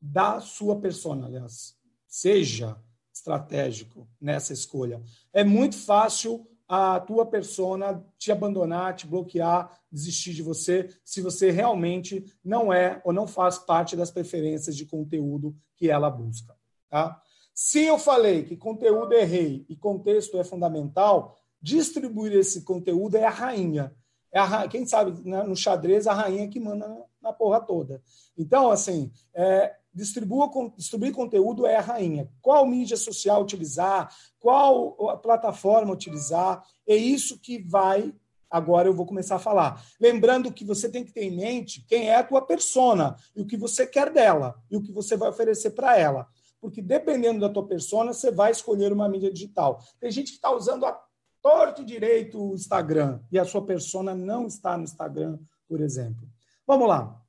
[SPEAKER 1] da sua persona, aliás. Seja estratégico nessa escolha. É muito fácil a tua persona te abandonar, te bloquear, desistir de você, se você realmente não é ou não faz parte das preferências de conteúdo que ela busca. Tá? Se eu falei que conteúdo é rei e contexto é fundamental, distribuir esse conteúdo é a rainha. É a, quem sabe, né, no xadrez, a rainha que manda na, porra toda. Então, assim, é, distribua, distribuir conteúdo é a rainha. Qual mídia social utilizar, qual plataforma utilizar, é isso que vai. Agora eu vou começar a falar. Lembrando que você tem que ter em mente quem é a tua persona e o que você quer dela e o que você vai oferecer para ela. Porque dependendo da tua persona, você vai escolher uma mídia digital. Tem gente que está usando a torto e direito o Instagram e a sua persona não está no Instagram, por exemplo. Vamos lá.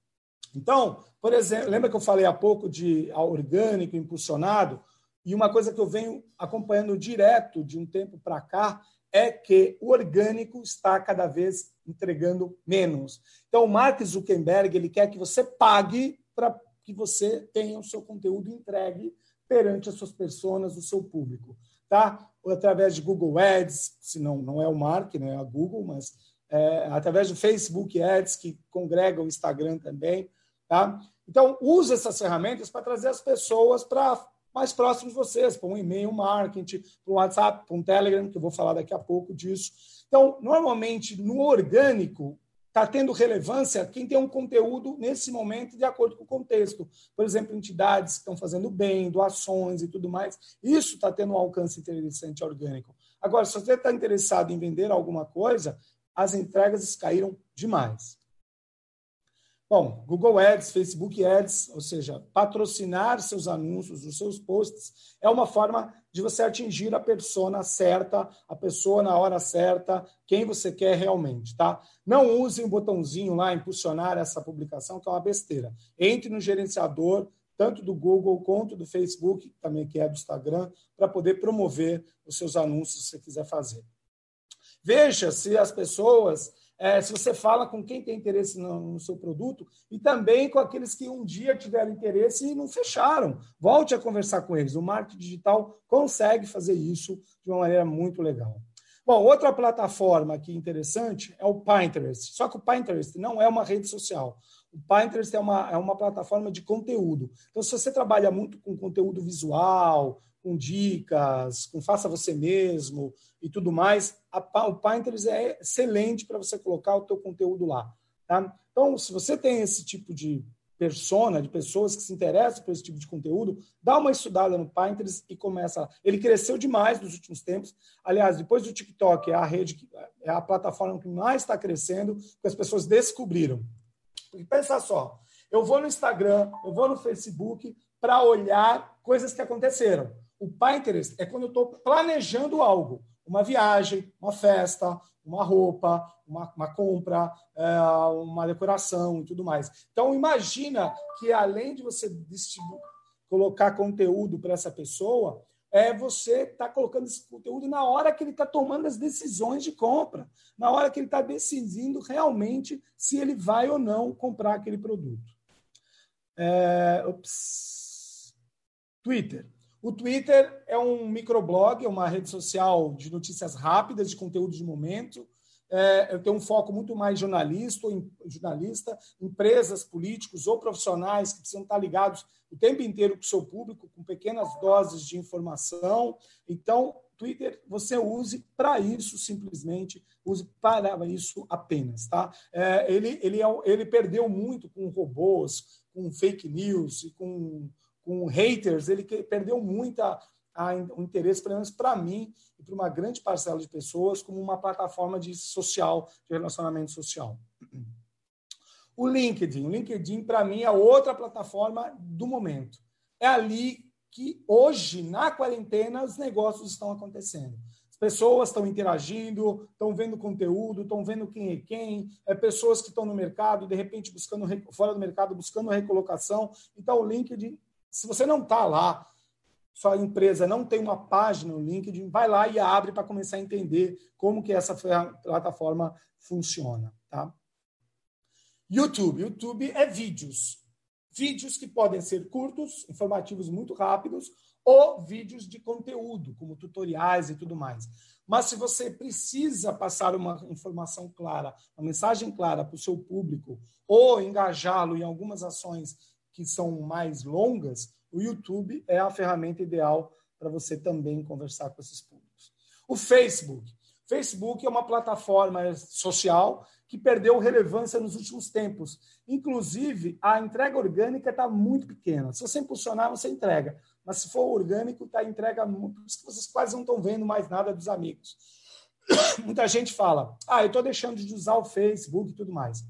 [SPEAKER 1] Então, por exemplo, lembra que eu falei há pouco de orgânico impulsionado? E uma coisa que eu venho acompanhando direto de um tempo para cá é que o orgânico está cada vez entregando menos. Então, o Mark Zuckerberg ele quer que você pague para que você tenha o seu conteúdo entregue perante as suas pessoas, o seu público tá? Ou através de Google Ads, se não, não é o Mark, né, é a Google, mas é, através do Facebook Ads, que congrega o Instagram também, tá? Então, use essas ferramentas para trazer as pessoas para mais próximos de vocês, para um e-mail marketing, para um WhatsApp, para um Telegram, que eu vou falar daqui a pouco disso. Então, normalmente, no orgânico, está tendo relevância quem tem um conteúdo nesse momento de acordo com o contexto. Por exemplo, entidades que estão fazendo bem, doações e tudo mais. Isso está tendo um alcance interessante orgânico. Agora, se você está interessado em vender alguma coisa, as entregas caíram demais. Bom, Google Ads, Facebook Ads, ou seja, patrocinar seus anúncios, os seus posts, é uma forma de você atingir a persona certa, a pessoa na hora certa, quem você quer realmente, tá? Não use um botãozinho lá, impulsionar essa publicação, que é uma besteira. Entre no gerenciador, tanto do Google quanto do Facebook, também que é do Instagram, para poder promover os seus anúncios, se você quiser fazer. Veja se as pessoas é, se você fala com quem tem interesse no, no, seu produto e também com aqueles que um dia tiveram interesse e não fecharam. Volte a conversar com eles. O marketing digital consegue fazer isso de uma maneira muito legal. Bom, outra plataforma aqui interessante é o Pinterest. Só que o Pinterest não é uma rede social. O Pinterest é uma, é uma plataforma de conteúdo. Então, se você trabalha muito com conteúdo visual, com dicas, com faça você mesmo e tudo mais, a, o Pinterest é excelente para você colocar o teu conteúdo lá. Tá? Então, se você tem esse tipo de persona, de pessoas que se interessam por esse tipo de conteúdo, dá uma estudada no Pinterest e começa. Ele cresceu demais nos últimos tempos. Aliás, depois do TikTok, é a rede, é a plataforma que mais está crescendo, porque as pessoas descobriram. Porque pensa só, eu vou no Instagram, eu vou no Facebook para olhar coisas que aconteceram. O Pinterest é quando eu estou planejando algo, uma viagem, uma festa, uma roupa, uma, uma compra, é, uma decoração e tudo mais. Então, imagina que além de você colocar conteúdo para essa pessoa, é você está colocando esse conteúdo na hora que ele está tomando as decisões de compra, na hora que ele está decidindo realmente se ele vai ou não comprar aquele produto. É, Twitter. O Twitter é um microblog, é uma rede social de notícias rápidas, de conteúdo de momento. é, eu tenho um foco muito mais jornalista, jornalista, empresas, políticos ou profissionais que precisam estar ligados o tempo inteiro com o seu público, com pequenas doses de informação. Então, Twitter você use para isso simplesmente, use para isso apenas, tá? É, ele, ele, é ele perdeu muito com robôs, com fake news e com, com haters, ele perdeu muito o interesse, pelo menos para mim e para uma grande parcela de pessoas, como uma plataforma de social, de relacionamento social. O LinkedIn. O LinkedIn, para mim, é outra plataforma do momento. É ali que hoje, na quarentena, os negócios estão acontecendo. As pessoas estão interagindo, estão vendo conteúdo, estão vendo quem é quem, é pessoas que estão no mercado, de repente buscando fora do mercado, buscando recolocação. Então, o LinkedIn, se você não está lá, sua empresa não tem uma página no LinkedIn, vai lá e abre para começar a entender como que essa plataforma funciona, tá? YouTube, YouTube é vídeos vídeos que podem ser curtos, informativos muito rápidos, ou vídeos de conteúdo, como tutoriais e tudo mais. Mas se você precisa passar uma informação clara, uma mensagem clara para o seu público, ou engajá-lo em algumas ações que são mais longas, o YouTube é a ferramenta ideal para você também conversar com esses públicos. O Facebook. Facebook é uma plataforma social que perdeu relevância nos últimos tempos. Inclusive, a entrega orgânica está muito pequena. Se você impulsionar, você entrega. Mas se for orgânico, tá entrega. Por isso que vocês quase não estão vendo mais nada dos amigos. Muita gente fala: ah, eu estou deixando de usar o Facebook e tudo mais.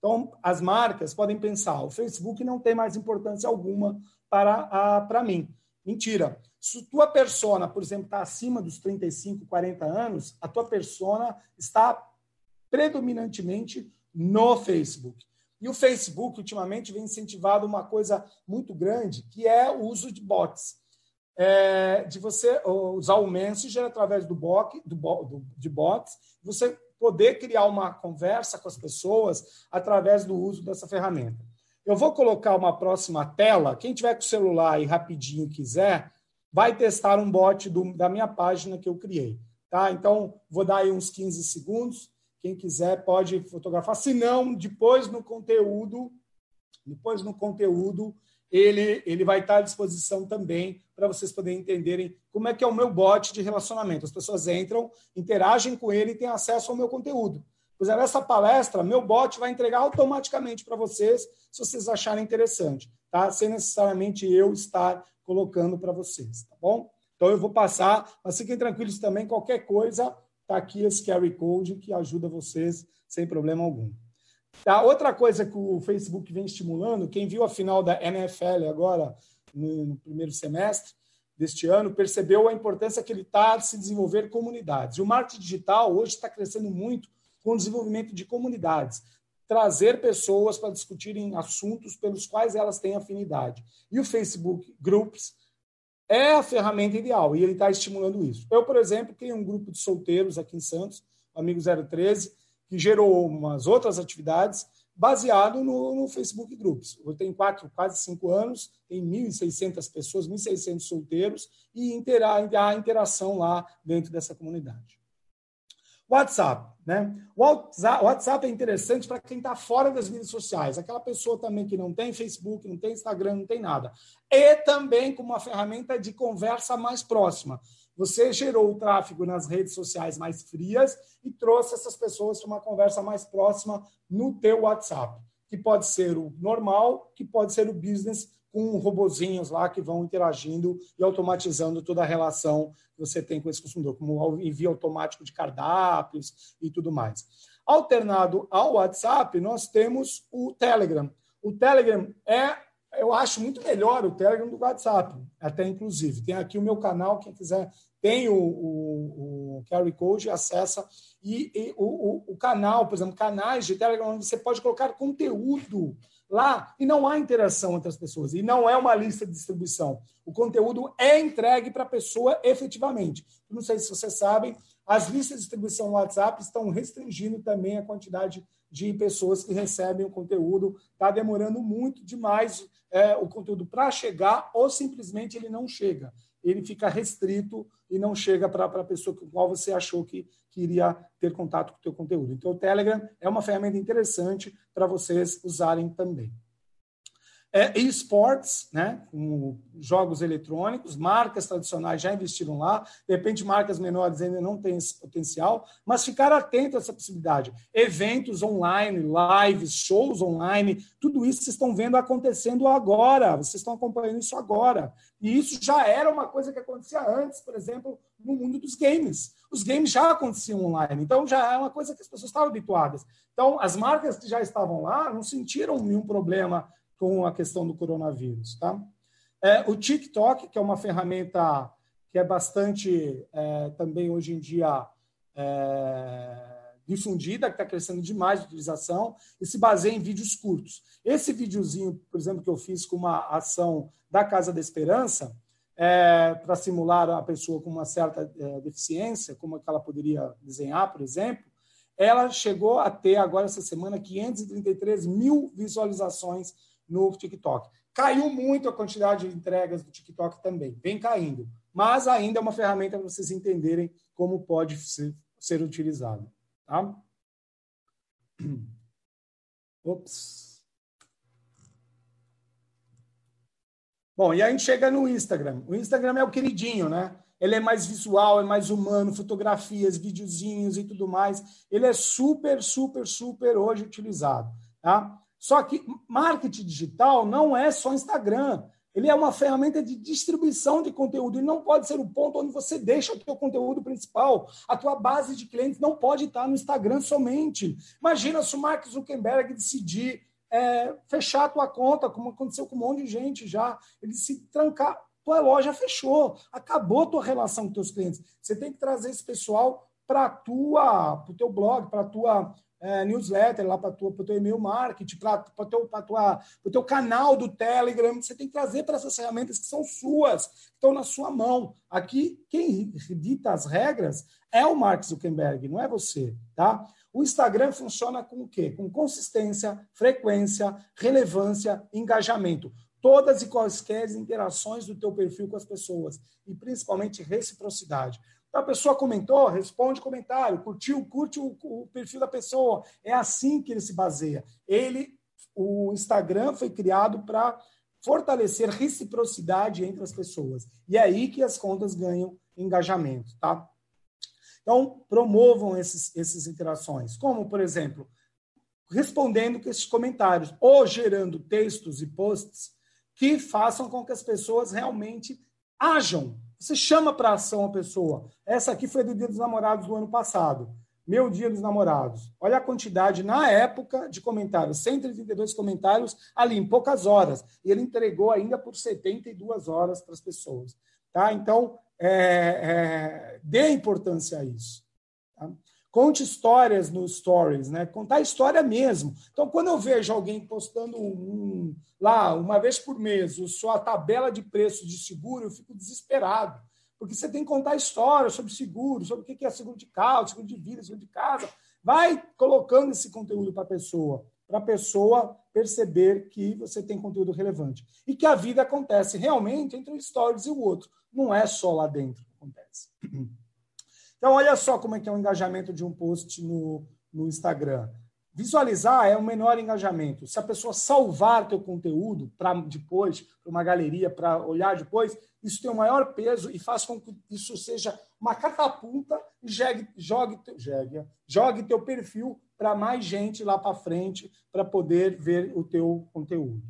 [SPEAKER 1] Então, as marcas podem pensar: o Facebook não tem mais importância alguma para, para mim. Mentira. Se tua persona, por exemplo, está acima dos 35, 40 anos, a tua persona está predominantemente no Facebook. E o Facebook, ultimamente, vem incentivado uma coisa muito grande, que é o uso de bots. É, de você usar o Messenger através do bot, do, do, de bots, você poder criar uma conversa com as pessoas através do uso dessa ferramenta. Eu vou colocar uma próxima tela. Quem tiver com o celular e rapidinho quiser, vai testar um bot do, da minha página que eu criei. Tá? Então, vou dar aí uns 15 segundos. Quem quiser pode fotografar. Se não, depois no conteúdo, depois no conteúdo, ele, ele vai estar à disposição também para vocês poderem entenderem como é que é o meu bot de relacionamento. As pessoas entram, interagem com ele e têm acesso ao meu conteúdo. Pois nessa palestra, meu bot vai entregar automaticamente para vocês, se vocês acharem interessante, tá? Sem necessariamente eu estar colocando para vocês, tá bom? Então eu vou passar, mas fiquem tranquilos também, qualquer coisa, Está aqui esse QR Code que ajuda vocês sem problema algum. Tá? Outra coisa que o Facebook vem estimulando, quem viu a final da NFL agora, no, no primeiro semestre deste ano, percebeu a importância que ele está de se desenvolver comunidades. E o marketing digital hoje está crescendo muito com o desenvolvimento de comunidades. Trazer pessoas para discutirem assuntos pelos quais elas têm afinidade. E o Facebook Groups é a ferramenta ideal e ele está estimulando isso. Eu, por exemplo, tenho um grupo de solteiros aqui em Santos, Amigo 013, que gerou umas outras atividades baseado no, no Facebook Groups. Eu tenho quatro, quase cinco anos, tem 1.600 pessoas, 1.600 solteiros e intera a interação lá dentro dessa comunidade. WhatsApp. Né? O WhatsApp é interessante para quem está fora das mídias sociais, aquela pessoa também que não tem Facebook, não tem Instagram, não tem nada. E também como uma ferramenta de conversa mais próxima. Você gerou o tráfego nas redes sociais mais frias e trouxe essas pessoas para uma conversa mais próxima no teu WhatsApp, que pode ser o normal, que pode ser o business, com robozinhos lá que vão interagindo e automatizando toda a relação que você tem com esse consumidor, como envio automático de cardápios e tudo mais. Alternado ao WhatsApp, nós temos o Telegram. O Telegram é, eu acho muito melhor o Telegram do WhatsApp, até inclusive. Tem aqui o meu canal, quem quiser tem o, o, o QR Code, acessa. E, e o, o, canal, por exemplo, canais de Telegram, você pode colocar conteúdo lá e não há interação entre as pessoas. E não é uma lista de distribuição. O conteúdo é entregue para a pessoa efetivamente. Não sei se vocês sabem, as listas de distribuição no WhatsApp estão restringindo também a quantidade de pessoas que recebem o conteúdo. Está demorando muito demais é, o conteúdo para chegar ou simplesmente ele não chega. Ele fica restrito e não chega para a pessoa com qual você achou que, que iria ter contato com o teu conteúdo. Então, o Telegram é uma ferramenta interessante para vocês usarem também. É, esports, né, jogos eletrônicos, marcas tradicionais já investiram lá, de repente marcas menores ainda não têm esse potencial, mas ficar atento a essa possibilidade. Eventos online, lives, shows online, tudo isso vocês estão vendo acontecendo agora, vocês estão acompanhando isso agora. E isso já era uma coisa que acontecia antes, por exemplo, no mundo dos games. Os games já aconteciam online, então já é uma coisa que as pessoas estavam habituadas. Então, as marcas que já estavam lá não sentiram nenhum problema com a questão do coronavírus. Tá? É, o TikTok, que é uma ferramenta que é bastante é, também hoje em dia é, difundida, que está crescendo demais de utilização, e se baseia em vídeos curtos. Esse videozinho, por exemplo, que eu fiz com uma ação da Casa da Esperança, é, para simular a pessoa com uma certa é, deficiência, como é que ela poderia desenhar, por exemplo, ela chegou a ter agora essa semana 533 mil visualizações no TikTok. Caiu muito a quantidade de entregas do TikTok também, vem caindo, mas ainda é uma ferramenta para vocês entenderem como pode ser, ser utilizado. Tá? Ops. Bom, e aí a gente chega no Instagram. O Instagram é o queridinho, né? Ele é mais visual, é mais humano, fotografias, videozinhos e tudo mais. Ele é super, super, super hoje utilizado, tá? Só que marketing digital não é só Instagram. Ele é uma ferramenta de distribuição de conteúdo e não pode ser o ponto onde você deixa o teu conteúdo principal. A tua base de clientes não pode estar no Instagram somente. Imagina se o Mark Zuckerberg decidir é, fechar a tua conta, como aconteceu com um monte de gente já. Ele se trancar, tua loja fechou, acabou a tua relação com teus clientes. Você tem que trazer esse pessoal para o teu blog, para tua é, newsletter lá para o teu e-mail marketing, para o teu canal do Telegram. Você tem que trazer para essas ferramentas que são suas, que estão na sua mão. Aqui, quem dita as regras é o Mark Zuckerberg, não é você. Tá? O Instagram funciona com o quê? Com consistência, frequência, relevância, engajamento. Todas e quaisquer interações do teu perfil com as pessoas. E principalmente reciprocidade. A pessoa comentou, responde comentário, curtiu, curte o, o, perfil da pessoa. É assim que ele se baseia. Ele, o Instagram foi criado para fortalecer reciprocidade entre as pessoas. E é aí que as contas ganham engajamento, tá? Então, promovam esses, essas interações. Como, por exemplo, respondendo esses comentários ou gerando textos e posts que façam com que as pessoas realmente ajam você chama para ação a pessoa. Essa aqui foi do Dia dos Namorados do ano passado. Meu Dia dos Namorados. Olha a quantidade, na época, de comentários. 132 comentários ali, em poucas horas. E ele entregou ainda por 72 horas para as pessoas. Tá? Então, é, é, dê importância a isso. Tá? Conte histórias nos stories, né? Contar história mesmo. Então, quando eu vejo alguém postando um, lá, uma vez por mês, a sua tabela de preços de seguro, eu fico desesperado. Porque você tem que contar história sobre seguro, sobre o que é seguro de carro, seguro de vida, seguro de casa. Vai colocando esse conteúdo para a pessoa, para a pessoa perceber que você tem conteúdo relevante. E que a vida acontece realmente entre um stories e o outro. Não é só lá dentro que acontece. Então, olha só como é que é o engajamento de um post no, no Instagram. Visualizar é o menor engajamento. Se a pessoa salvar teu conteúdo para depois, para uma galeria, para olhar depois, isso tem o maior peso e faz com que isso seja uma catapulta e jogue, jogue, jogue, jogue teu perfil para mais gente lá para frente para poder ver o teu conteúdo.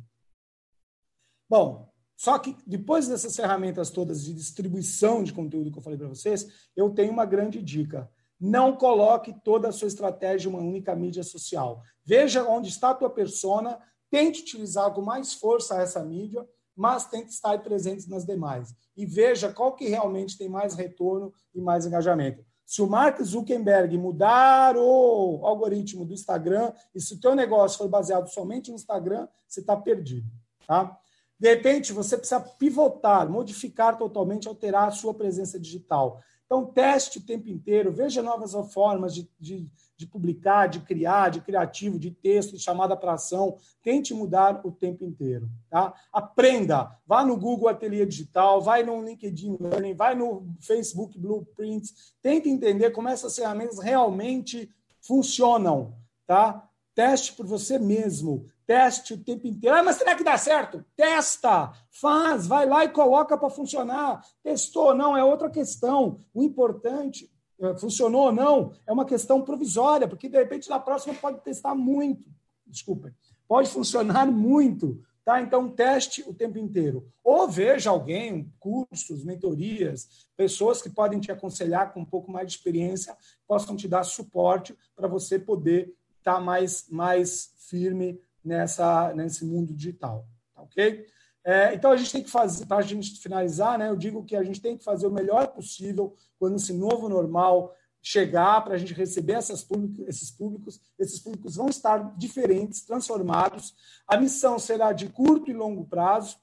[SPEAKER 1] Bom, só que depois dessas ferramentas todas de distribuição de conteúdo que eu falei para vocês, eu tenho uma grande dica. Não coloque toda a sua estratégia em uma única mídia social. Veja onde está a tua persona, tente utilizar com mais força essa mídia, mas tente estar presente nas demais. E veja qual que realmente tem mais retorno e mais engajamento. Se o Mark Zuckerberg mudar o algoritmo do Instagram e se o teu negócio for baseado somente no Instagram, você está perdido. Tá? De repente, você precisa pivotar, modificar totalmente, alterar a sua presença digital. Então, teste o tempo inteiro, veja novas formas de, de, de publicar, de criar, de criativo, de texto, de chamada para ação. Tente mudar o tempo inteiro. Tá? Aprenda. Vá no Google Ateliê Digital, vai no LinkedIn Learning, vai no Facebook Blueprints. Tente entender como essas ferramentas realmente funcionam. Tá? Teste por você mesmo. Teste o tempo inteiro. Ah, mas será que dá certo? Testa, faz, vai lá e coloca para funcionar. Testou, não, é outra questão. O importante, é, funcionou ou não, é uma questão provisória, porque de repente na próxima pode testar muito. Desculpa, pode funcionar muito. Tá? Então, teste o tempo inteiro. Ou veja alguém, cursos, mentorias, pessoas que podem te aconselhar com um pouco mais de experiência, possam te dar suporte para você poder estar tá mais, mais firme nessa, nesse mundo digital. Tá ok? É, então a gente tem que fazer, para a gente finalizar, né, eu digo que a gente tem que fazer o melhor possível quando esse novo normal chegar para a gente receber essas públicos, esses públicos. Esses públicos vão estar diferentes, transformados. A missão será de curto e longo prazo,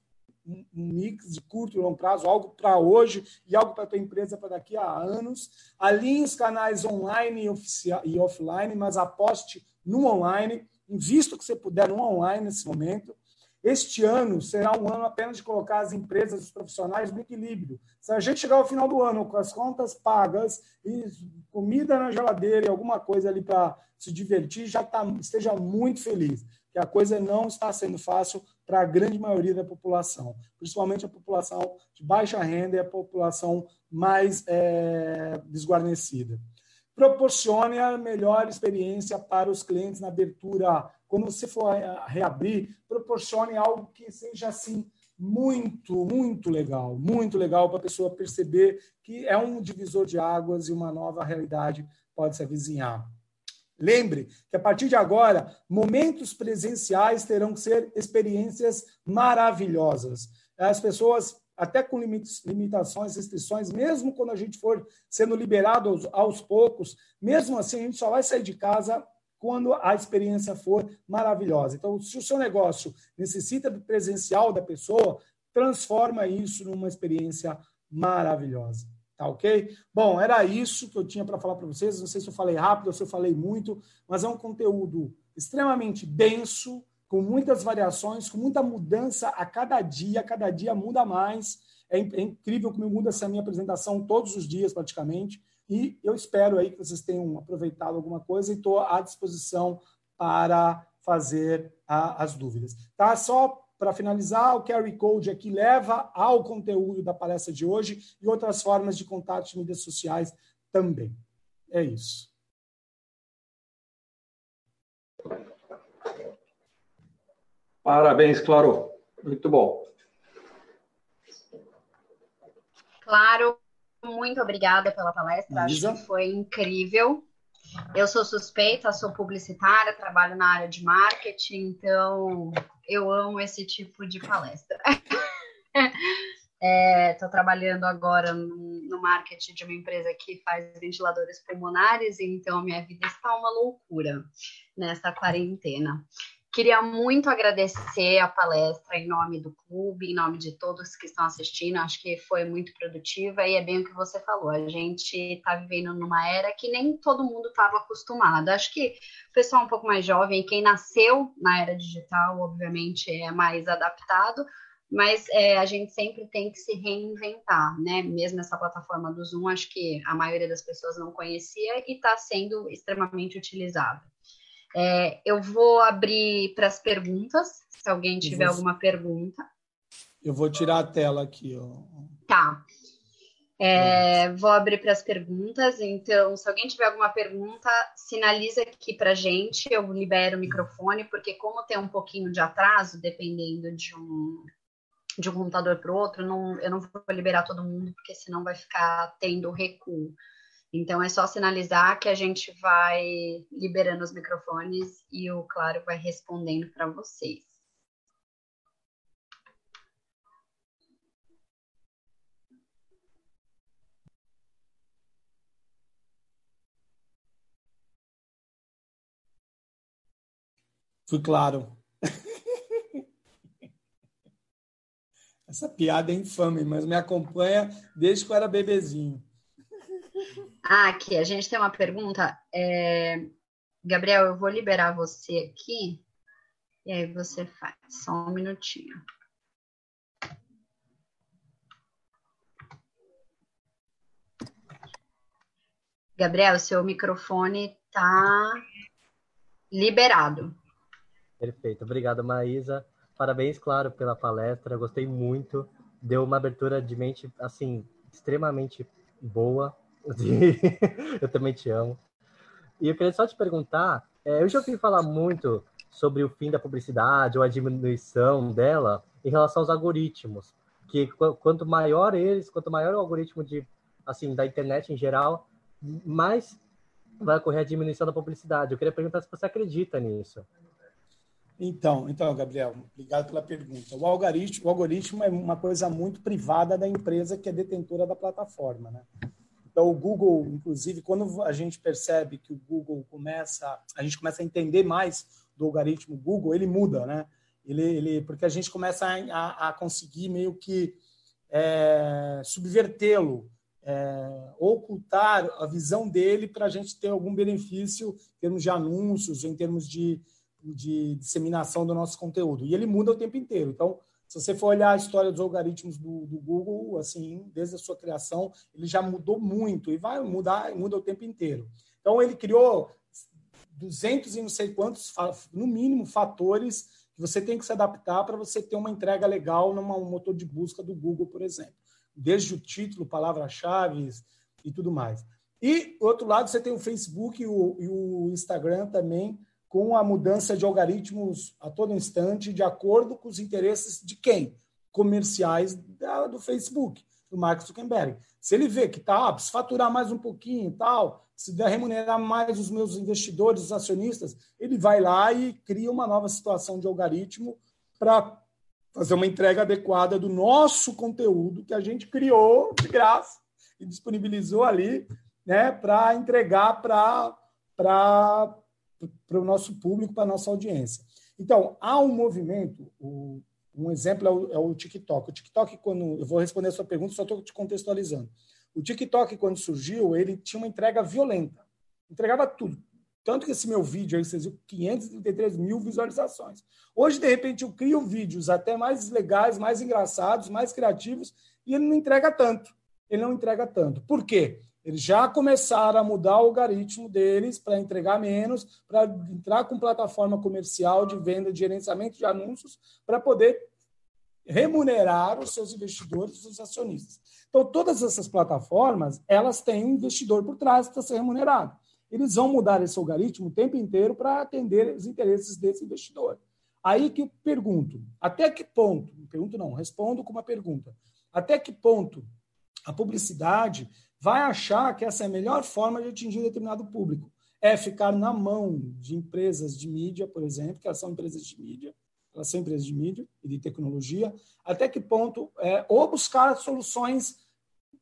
[SPEAKER 1] um mix de curto e longo prazo, algo para hoje e algo para a tua empresa para daqui a anos. Alinhe os canais online e, offline, mas aposte no online Invista o que você puder no online nesse momento. Este ano será um ano apenas de colocar as empresas, os profissionais no equilíbrio. Se a gente chegar ao final do ano com as contas pagas e comida na geladeira e alguma coisa ali para se divertir, já tá, esteja muito feliz, que a coisa não está sendo fácil para a grande maioria da população, principalmente a população de baixa renda e a população mais é, desguarnecida proporcione a melhor experiência para os clientes na abertura. Quando você for reabrir, proporcione algo que seja assim muito, muito legal, muito legal para a pessoa perceber que é um divisor de águas e uma nova realidade pode se avizinhar. Lembre que a partir de agora, momentos presenciais terão que ser experiências maravilhosas. As pessoas até com limitações, restrições, mesmo quando a gente for sendo liberado aos, aos, poucos, mesmo assim a gente só vai sair de casa quando a experiência for maravilhosa. Então, se o seu negócio necessita do presencial da pessoa, transforma isso numa experiência maravilhosa. Tá ok? Bom, era isso que eu tinha para falar para vocês. Não sei se eu falei rápido ou se eu falei muito, mas é um conteúdo extremamente denso, com muitas variações, com muita mudança a cada dia, cada dia muda mais. É, é incrível como muda essa minha apresentação todos os dias, praticamente. E eu espero aí que vocês tenham aproveitado alguma coisa e estou à disposição para fazer a, as dúvidas. Tá? Só para finalizar, o QR Code aqui leva ao conteúdo da palestra de hoje e outras formas de contato de mídias sociais também. É isso.
[SPEAKER 2] Parabéns, Claro. Muito bom.
[SPEAKER 3] Claro, muito obrigada pela palestra. Acho que foi incrível. Eu sou suspeita, sou publicitária, trabalho na área de marketing, então eu amo esse tipo de palestra. Estou é, trabalhando agora no, no, marketing de uma empresa que faz ventiladores pulmonares, então minha vida está uma loucura nessa quarentena. Queria muito agradecer a palestra em nome do clube, em nome de todos que estão assistindo. Acho que foi muito produtiva e é bem o que você falou. A gente está vivendo numa era que nem todo mundo estava acostumado. Acho que o pessoal um pouco mais jovem, quem nasceu na era digital, obviamente é mais adaptado, mas é, a gente sempre tem que se reinventar, né? Mesmo essa plataforma do Zoom, acho que a maioria das pessoas não conhecia e está sendo extremamente utilizada. É, eu vou abrir para as perguntas, se alguém tiver vou... alguma pergunta.
[SPEAKER 1] Eu vou tirar a tela aqui. Ó.
[SPEAKER 3] Tá. É, vou abrir para as perguntas. Então, se alguém tiver alguma pergunta, sinaliza aqui para gente. Eu libero o microfone, porque como tem um pouquinho de atraso, dependendo de um de um computador para o outro, não, eu não vou liberar todo mundo, porque senão vai ficar tendo recuo. Então é só sinalizar que a gente vai liberando os microfones e o Claro vai respondendo para vocês.
[SPEAKER 1] Fui claro. Essa piada é infame, mas me acompanha desde que eu era bebezinho.
[SPEAKER 3] Ah, aqui, a gente tem uma pergunta. É... Gabriel, eu vou liberar você aqui. E aí você faz. Só um minutinho. Gabriel, seu microfone está liberado.
[SPEAKER 4] Perfeito. Obrigado, Maísa. Parabéns, claro, pela palestra. Gostei muito. Deu uma abertura de mente, assim, extremamente boa. eu também te amo. E eu queria só te perguntar, é, eu já ouvi falar muito sobre o fim da publicidade ou a diminuição dela em relação aos algoritmos, que quanto maior eles, quanto maior o algoritmo de assim da internet em geral, mais vai ocorrer a diminuição da publicidade. Eu queria perguntar se você acredita nisso.
[SPEAKER 1] Então, então, Gabriel, obrigado pela pergunta. O algoritmo, o algoritmo é uma coisa muito privada da empresa que é detentora da plataforma, né? Então, o Google, inclusive, quando a gente percebe que o Google começa, a gente começa a entender mais do algoritmo Google, ele muda, né? Ele, ele porque a gente começa a, a conseguir meio que é, subvertê-lo, é, ocultar a visão dele para a gente ter algum benefício em termos de anúncios, em termos de de disseminação do nosso conteúdo. E ele muda o tempo inteiro. Então, se você for olhar a história dos algoritmos do, do, Google, assim, desde a sua criação, ele já mudou muito e vai mudar, muda o tempo inteiro. Então, ele criou 200 e não sei quantos, no mínimo, fatores que você tem que se adaptar para você ter uma entrega legal num motor de busca do Google, por exemplo. Desde o título, palavras-chave e tudo mais. E, outro lado, você tem o Facebook e o, e o Instagram também, com a mudança de algoritmos a todo instante, de acordo com os interesses de quem? Comerciais da, do Facebook, do Mark Zuckerberg. Se ele vê que tá, ah, se faturar mais um pouquinho tal, se der remunerar mais os meus investidores, os acionistas, ele vai lá e cria uma nova situação de algoritmo para fazer uma entrega adequada do nosso conteúdo que a gente criou de graça e disponibilizou ali né, para entregar para para o nosso público, para a nossa audiência. Então, há um movimento, o, um exemplo é o, é o, TikTok. O TikTok, quando. Eu vou responder a sua pergunta, só estou te contextualizando. O TikTok, quando surgiu, ele tinha uma entrega violenta. Entregava tudo. Tanto que esse meu vídeo aí, vocês viram, 533 mil visualizações. Hoje, de repente, eu crio vídeos até mais legais, mais engraçados, mais criativos, e ele não entrega tanto. Ele não entrega tanto. Por quê? Eles já começaram a mudar o algoritmo deles para entregar menos, para entrar com plataforma comercial de venda, de gerenciamento de anúncios, para poder remunerar os seus investidores, os acionistas. Então, todas essas plataformas, elas têm um investidor por trás para ser remunerado. Eles vão mudar esse algoritmo o tempo inteiro para atender os interesses desse investidor. Aí que eu pergunto, até que ponto, pergunto não, respondo com uma pergunta, até que ponto a publicidade vai achar que essa é a melhor forma de atingir um determinado público. É ficar na mão de empresas de mídia, por exemplo, que elas são empresas de mídia, elas são empresas de mídia e de tecnologia, até que ponto, é, ou buscar soluções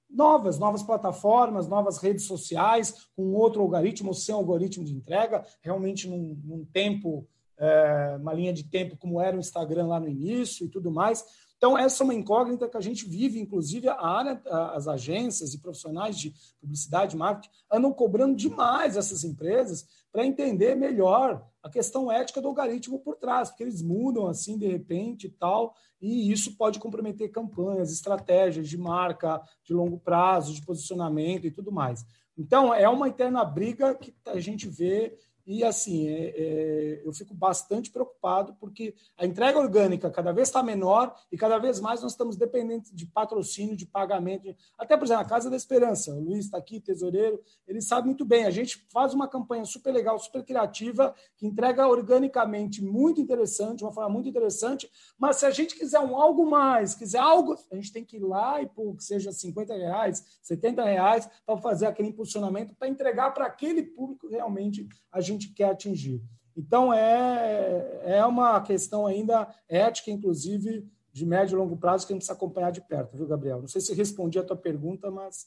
[SPEAKER 1] novas, novas plataformas, novas redes sociais, com outro algoritmo sem algoritmo de entrega, realmente num, num tempo, é, uma linha de tempo como era o Instagram lá no início e tudo mais, então, essa é uma incógnita que a gente vive, inclusive a área, as agências e profissionais de publicidade marketing andam cobrando demais essas empresas para entender melhor a questão ética do algoritmo por trás, porque eles mudam assim de repente e tal, e isso pode comprometer campanhas, estratégias de marca de longo prazo, de posicionamento e tudo mais. Então, é uma eterna briga que a gente vê e assim, é, é, eu fico bastante preocupado porque a entrega orgânica cada vez está menor e cada vez mais nós estamos dependentes de patrocínio, de pagamento. Até, por exemplo, a Casa da Esperança, o Luiz está aqui, tesoureiro, ele sabe muito bem. A gente faz uma campanha super legal, super criativa, que entrega organicamente muito interessante, de uma forma muito interessante, mas se a gente quiser um algo mais, quiser algo, a gente tem que ir lá e pô, que seja 50 reais, 70 reais, para fazer aquele impulsionamento, para entregar para aquele público realmente a gente gente quer atingir. Então, é, é uma questão ainda ética, inclusive, de médio e longo prazo, que a gente precisa acompanhar de perto, viu, Gabriel? Não sei se respondi a tua pergunta, mas,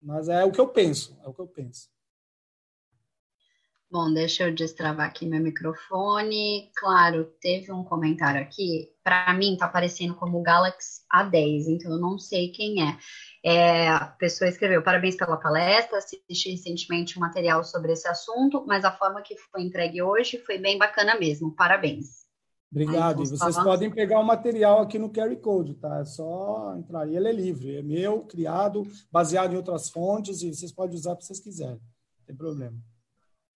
[SPEAKER 1] mas é o que eu penso, é o que eu penso.
[SPEAKER 3] Bom, deixa eu destravar aqui meu microfone. Claro, teve um comentário aqui. Para mim, tá aparecendo como Galaxy A10, então eu não sei quem é. é. A pessoa escreveu: parabéns pela palestra, assisti recentemente um material sobre esse assunto, mas a forma que foi entregue hoje foi bem bacana mesmo. Parabéns.
[SPEAKER 1] Obrigado. e vocês podem pegar o material aqui no QR Code, tá? É só entrar. E ele é livre, é meu, criado, baseado em outras fontes, e vocês podem usar para vocês quiserem. Não tem problema.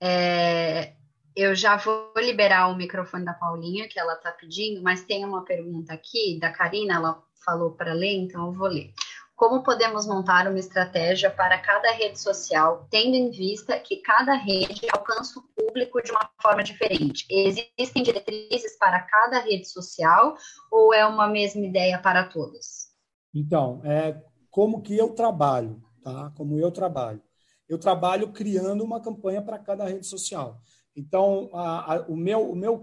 [SPEAKER 3] É, eu já vou liberar o microfone da Paulinha, que ela está pedindo, mas tem uma pergunta aqui da Karina, ela falou para ler, então eu vou ler. Como podemos montar uma estratégia para cada rede social, tendo em vista que cada rede alcança o público de uma forma diferente? Existem diretrizes para cada rede social ou é uma mesma ideia para todas?
[SPEAKER 1] Então, é como que eu trabalho, tá? Como eu trabalho. Eu trabalho criando uma campanha para cada rede social. Então, a, a, o meu, o meu,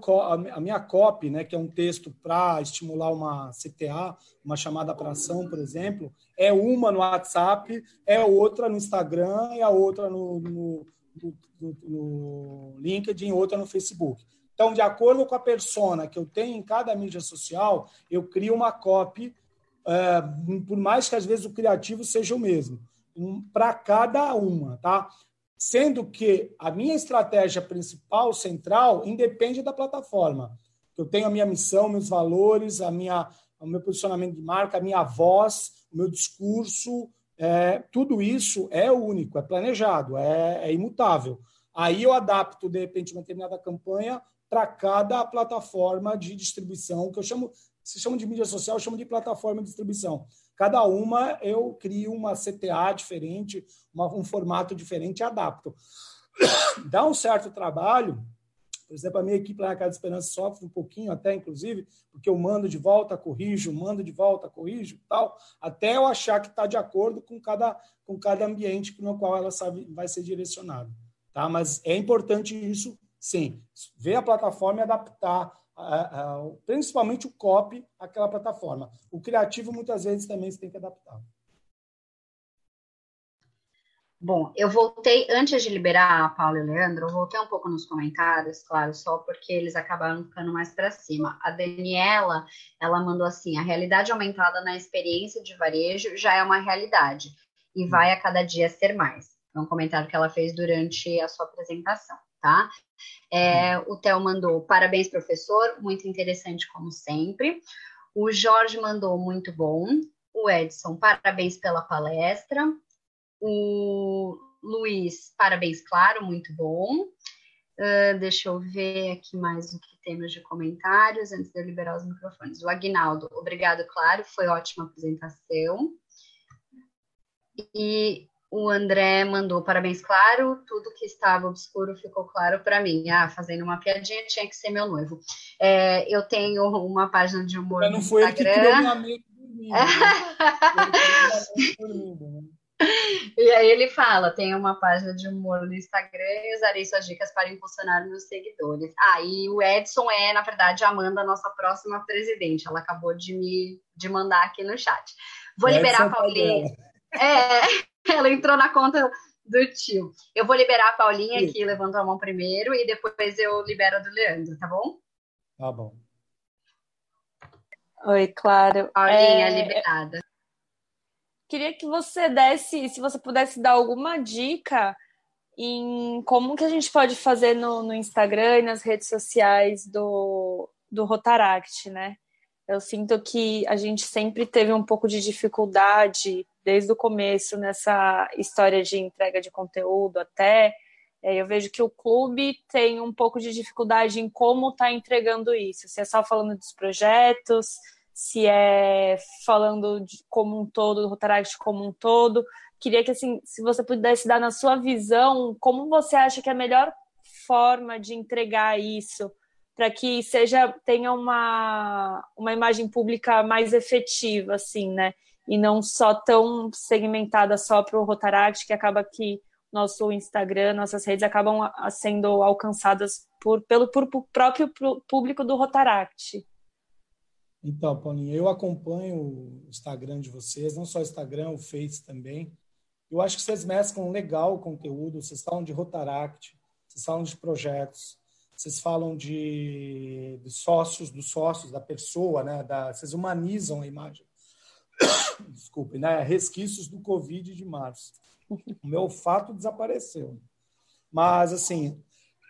[SPEAKER 1] a minha copy, né, que é um texto para estimular uma CTA, uma chamada para ação, por exemplo, é uma no WhatsApp, é outra no Instagram e a outra no, no, no, no LinkedIn, outra no Facebook. Então, de acordo com a persona que eu tenho em cada mídia social, eu crio uma copy, é, por mais que às vezes o criativo seja o mesmo, um, para cada uma, tá? Sendo que a minha estratégia principal, central, independe da plataforma. Eu tenho a minha missão, meus valores, a minha, o meu posicionamento de marca, a minha voz, o meu discurso, é, tudo isso é único, é planejado, é, é imutável. Aí eu adapto, de repente, uma determinada campanha para cada plataforma de distribuição, que eu chamo, se chama de mídia social, eu chamo de plataforma de distribuição. Cada uma eu crio uma CTA diferente, uma, um formato diferente e adapto. Dá um certo trabalho, por exemplo, a minha equipe lá na Casa de Esperança sofre um pouquinho até, inclusive, porque eu mando de volta, corrijo, mando de volta, corrijo, tal, até eu achar que está de acordo com cada, com cada ambiente no qual ela sabe, vai ser direcionada. Tá? Mas é importante isso, sim, ver a plataforma e adaptar principalmente o copy àquela plataforma. O criativo, muitas vezes, também se tem que adaptar.
[SPEAKER 3] Bom, eu voltei, antes de liberar a Paula e o Leandro, eu voltei um pouco nos comentários, claro, só porque eles acabaram ficando mais para cima. A Daniela, ela mandou assim: a realidade aumentada na experiência de varejo já é uma realidade e vai a cada dia ser mais. É um comentário que ela fez durante a sua apresentação tá? É, o Theo mandou parabéns, professor, muito interessante como sempre. O Jorge mandou muito bom. O Edson, parabéns pela palestra. O Luiz, parabéns, claro, muito bom. Uh, deixa eu ver aqui mais o que temos de comentários antes de eu liberar os microfones. O Agnaldo, obrigado, claro, foi ótima apresentação. E o André mandou parabéns, claro. Tudo que estava obscuro ficou claro para mim. Ah, fazendo uma piadinha, tinha que ser meu noivo. É, eu tenho uma página de humor Mas
[SPEAKER 1] não foi Instagram. ele que criou amigo dormindo.
[SPEAKER 3] Né? E aí ele fala: tem uma página de humor no Instagram e usarei suas dicas para impulsionar meus seguidores. Ah, e o Edson é, na verdade, a Amanda, nossa próxima presidente. Ela acabou de me de mandar aqui no chat. Vou liberar a Paulinha. É, ela entrou na conta do tio. Eu vou liberar a Paulinha, Sim. que levantou a mão primeiro, e depois eu libero a do Leandro, tá bom?
[SPEAKER 1] Tá bom.
[SPEAKER 5] Oi, claro.
[SPEAKER 3] Paulinha, é... liberada.
[SPEAKER 5] Queria que você desse, se você pudesse dar alguma dica em como que a gente pode fazer no, no Instagram e nas redes sociais do, do Rotaract, né? Eu sinto que a gente sempre teve um pouco de dificuldade desde o começo nessa história de entrega de conteúdo até. É, eu vejo que o clube tem um pouco de dificuldade em como está entregando isso. Se é só falando dos projetos, se é falando de, como um todo, do Rotaract como um todo. Queria que, assim, se você pudesse dar na sua visão, como você acha que é a melhor forma de entregar isso para que seja tenha uma, uma imagem pública mais efetiva, assim, né? E não só tão segmentada só para o Rotaract, que acaba que nosso Instagram, nossas redes acabam sendo alcançadas por, pelo por, por próprio público do Rotaract.
[SPEAKER 1] Então, Paulinha, eu acompanho o Instagram de vocês, não só o Instagram, o Face também. Eu acho que vocês mesclam legal o conteúdo, vocês falam de Rotaract, vocês falam de projetos, vocês falam de, de sócios, dos sócios, da pessoa, né? Da, vocês humanizam a imagem. Desculpe, né? Resquícios do Covid de março. O meu olfato desapareceu. Mas, assim,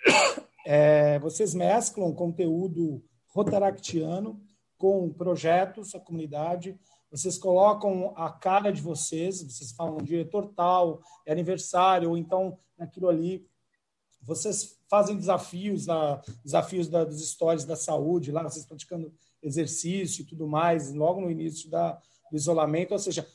[SPEAKER 1] é, vocês mesclam conteúdo rotaractiano com projetos, a comunidade, vocês colocam a cara de vocês, vocês falam diretor tal, é aniversário, ou então naquilo ali. Vocês fazem desafios, na, desafios da, dos stories da saúde, lá vocês praticando exercício e tudo mais, logo no início da, do isolamento. Ou seja,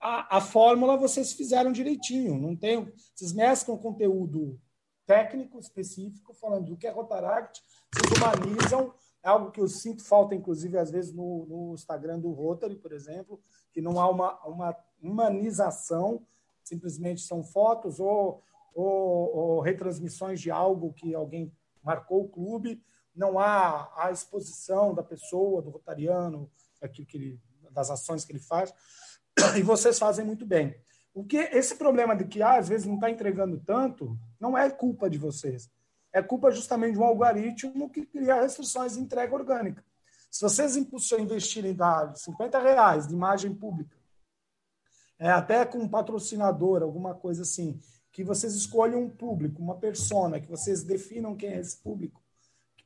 [SPEAKER 1] a, a fórmula vocês fizeram direitinho. Não tem, vocês mesclam conteúdo técnico específico, falando do que é Rotaract, vocês humanizam é algo que eu sinto falta, inclusive, às vezes, no, no Instagram do Rotary, por exemplo, que não há uma, uma humanização, simplesmente são fotos ou, ou, ou retransmissões de algo que alguém marcou o clube, não há a exposição da pessoa, do rotariano, aquilo que ele, das ações que ele faz, e vocês fazem muito bem. O que esse problema de que ah, às vezes não está entregando tanto, não é culpa de vocês é culpa justamente de um algoritmo que cria restrições de entrega orgânica. Se vocês investirem dar 50 reais de imagem pública, é, até com um patrocinador, alguma coisa assim, que vocês escolham um público, uma persona, que vocês definam quem é esse público,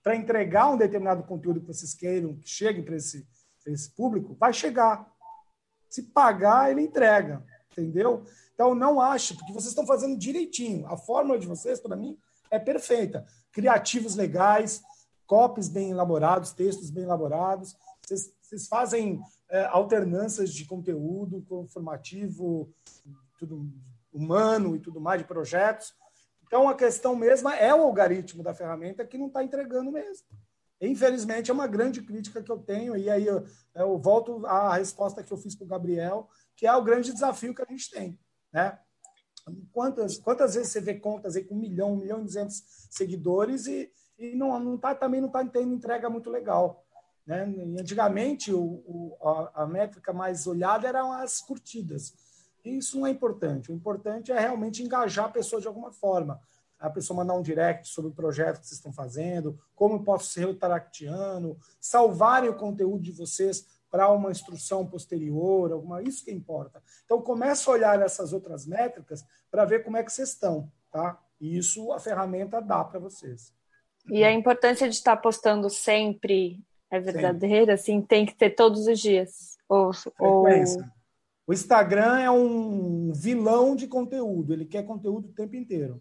[SPEAKER 1] para entregar um determinado conteúdo que vocês queiram, que chegue para esse, esse público, vai chegar. Se pagar, ele entrega, entendeu? Então, não ache, porque vocês estão fazendo direitinho. A fórmula de vocês, para mim, é perfeita. Criativos legais, copies bem elaborados, textos bem elaborados. Vocês, vocês fazem é, alternâncias de conteúdo formativo, tudo humano e tudo mais, de projetos. Então, a questão mesma é o algoritmo da ferramenta que não está entregando mesmo. Infelizmente, é uma grande crítica que eu tenho, e aí eu, eu volto à resposta que eu fiz para o Gabriel, que é o grande desafio que a gente tem. Né? Quantas, quantas vezes você vê contas aí com um milhão, um milhão e duzentos seguidores e, e não, não tá, também não está tendo entrega muito legal. Né? E antigamente, o, o, a, a, métrica mais olhada eram as curtidas. E isso não é importante. O importante é realmente engajar a pessoa de alguma forma. A pessoa mandar um direct sobre o projeto que vocês estão fazendo, como eu posso ser o taractiano, salvarem o conteúdo de vocês para uma instrução posterior, alguma, isso que importa. Então, começa a olhar essas outras métricas para ver como é que vocês estão, tá? E isso a ferramenta dá para vocês.
[SPEAKER 5] E a importância de estar postando sempre é verdadeira, assim, tem que ter todos os dias. Ou,
[SPEAKER 1] Frequência. Ou... O Instagram é um vilão de conteúdo, ele quer conteúdo o tempo inteiro.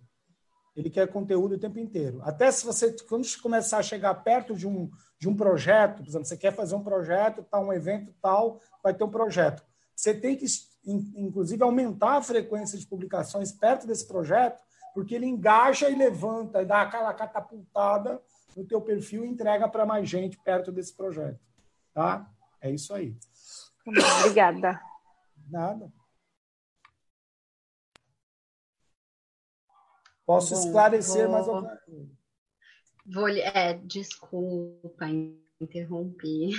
[SPEAKER 1] Ele quer conteúdo o tempo inteiro. Até se você, quando começar a chegar perto de um, de um projeto, por exemplo, você quer fazer um projeto, tá um evento tal, vai ter um projeto. Você tem que, inclusive, aumentar a frequência de publicações perto desse projeto, porque ele engaja e levanta, e dá aquela catapultada no teu perfil e entrega para mais gente perto desse projeto. Tá? É isso aí.
[SPEAKER 5] Obrigada.
[SPEAKER 1] Nada. Posso esclarecer vou... mais alguma coisa.
[SPEAKER 3] Vou, é, desculpa, interrompi.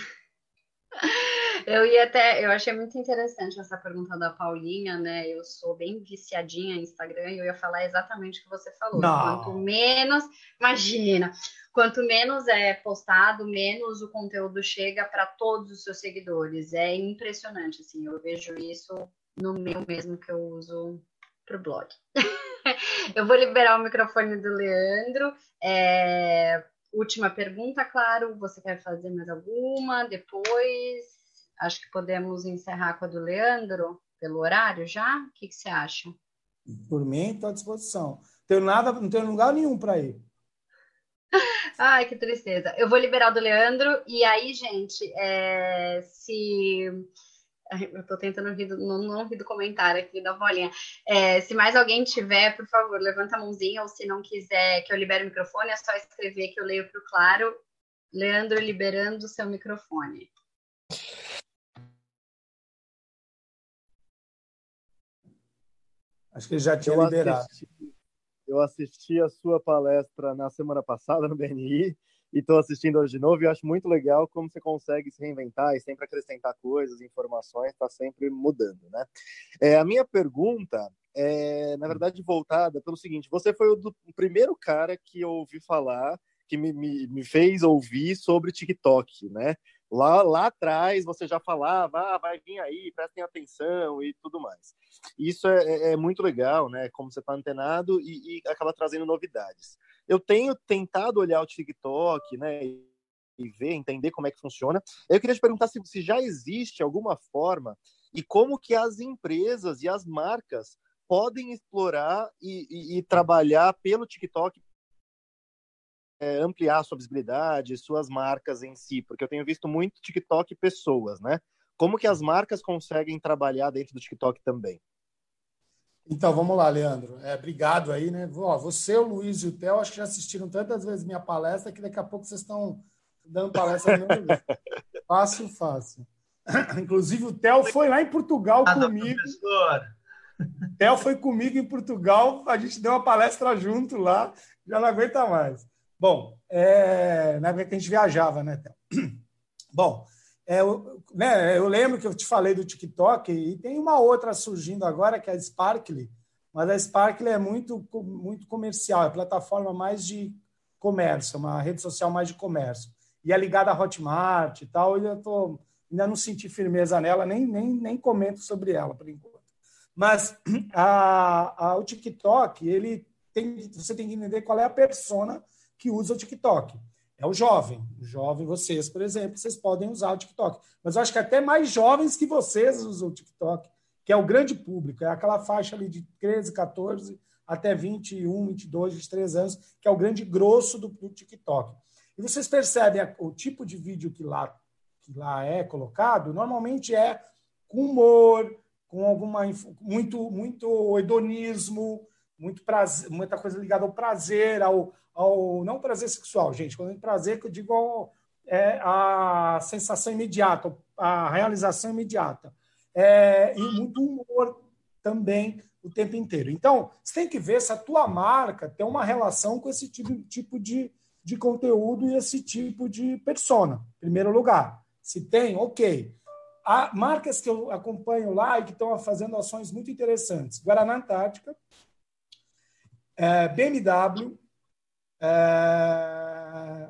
[SPEAKER 3] Eu ia até, eu achei muito interessante essa pergunta da Paulinha, né? Eu sou bem viciadinha em Instagram e eu ia falar exatamente o que você falou. Não. Quanto menos, imagina, quanto menos é postado, menos o conteúdo chega para todos os seus seguidores. É impressionante, assim. Eu vejo isso no meu mesmo que eu uso para o blog. eu vou liberar o microfone do Leandro. É, última pergunta, claro. Você quer fazer mais alguma? Depois, acho que podemos encerrar com a do Leandro, pelo horário já? O que, que você acha?
[SPEAKER 1] Por mim, estou à disposição. Tenho nada, não tenho lugar nenhum para ir.
[SPEAKER 3] Ai, que tristeza. Eu vou liberar o do Leandro, e aí, gente, é, se eu estou tentando ouvir, não, não ouvi do comentário aqui da bolinha. É, se mais alguém tiver, por favor, levanta a mãozinha, ou se não quiser que eu libere o microfone, é só escrever que eu leio para o claro. Leandro, liberando o seu microfone.
[SPEAKER 1] Acho que ele já tinha eu liberado.
[SPEAKER 6] Assisti, eu assisti a sua palestra na semana passada no BNI e estou assistindo hoje de novo e acho muito legal como você consegue se reinventar e sempre acrescentar coisas, informações, está sempre mudando, né? É, a minha pergunta é, na verdade, voltada pelo seguinte: você foi o, do, o primeiro cara que eu ouvi falar, que me, me, me, fez ouvir sobre TikTok, né? Lá, lá atrás você já falava, ah, vai vir aí, prestem atenção e tudo mais. Isso é, é, é muito legal, né? Como você está antenado e, e acaba trazendo novidades. Eu tenho tentado olhar o TikTok, né? E ver, entender como é que funciona. Eu queria te perguntar se, se já existe alguma forma e como que as empresas e as marcas podem explorar e, e, e trabalhar pelo TikTok é, ampliar sua visibilidade, suas marcas em si, porque eu tenho visto muito TikTok pessoas, né? Como que as marcas conseguem trabalhar dentro do TikTok também?
[SPEAKER 1] Então, vamos lá, Leandro. É, obrigado aí, né? Ó, você, o Luiz e o Theo, acho que já assistiram tantas vezes minha palestra que daqui a pouco vocês estão dando palestra Fácil, fácil. Inclusive, o Theo foi lá em Portugal ah, comigo. Professor. Theo foi comigo em Portugal, a gente deu uma palestra junto lá, já não aguenta mais. Bom, é, na época que a gente viajava, né, Theo? Bom, é, eu, né, eu lembro que eu te falei do TikTok e tem uma outra surgindo agora, que é a Sparkly, mas a Sparkly é muito, muito comercial, é plataforma mais de comércio, uma rede social mais de comércio. E é ligada à Hotmart e tal, e eu tô, ainda não senti firmeza nela, nem, nem, nem comento sobre ela por enquanto. Mas a, a, o TikTok, ele tem, você tem que entender qual é a persona que usa o TikTok. É o jovem. O jovem, vocês, por exemplo, vocês podem usar o TikTok. Mas eu acho que até mais jovens que vocês usam o TikTok, que é o grande público, é aquela faixa ali de 13, 14 até 21, 22, 23 anos, que é o grande grosso do, do TikTok. E vocês percebem o tipo de vídeo que lá, que lá é colocado, normalmente é com humor, com alguma muito muito hedonismo, muito prazer, muita coisa ligada ao prazer, ao, ao não prazer sexual, gente. Quando eu digo prazer, que eu digo ao, é a sensação imediata, a realização imediata. É, e muito humor também o tempo inteiro. Então, você tem que ver se a tua marca tem uma relação com esse tipo, tipo de, de conteúdo e esse tipo de persona, em primeiro lugar. Se tem, ok. Há marcas que eu acompanho lá e que estão fazendo ações muito interessantes. Guaraná Antártica, é, BMW, é,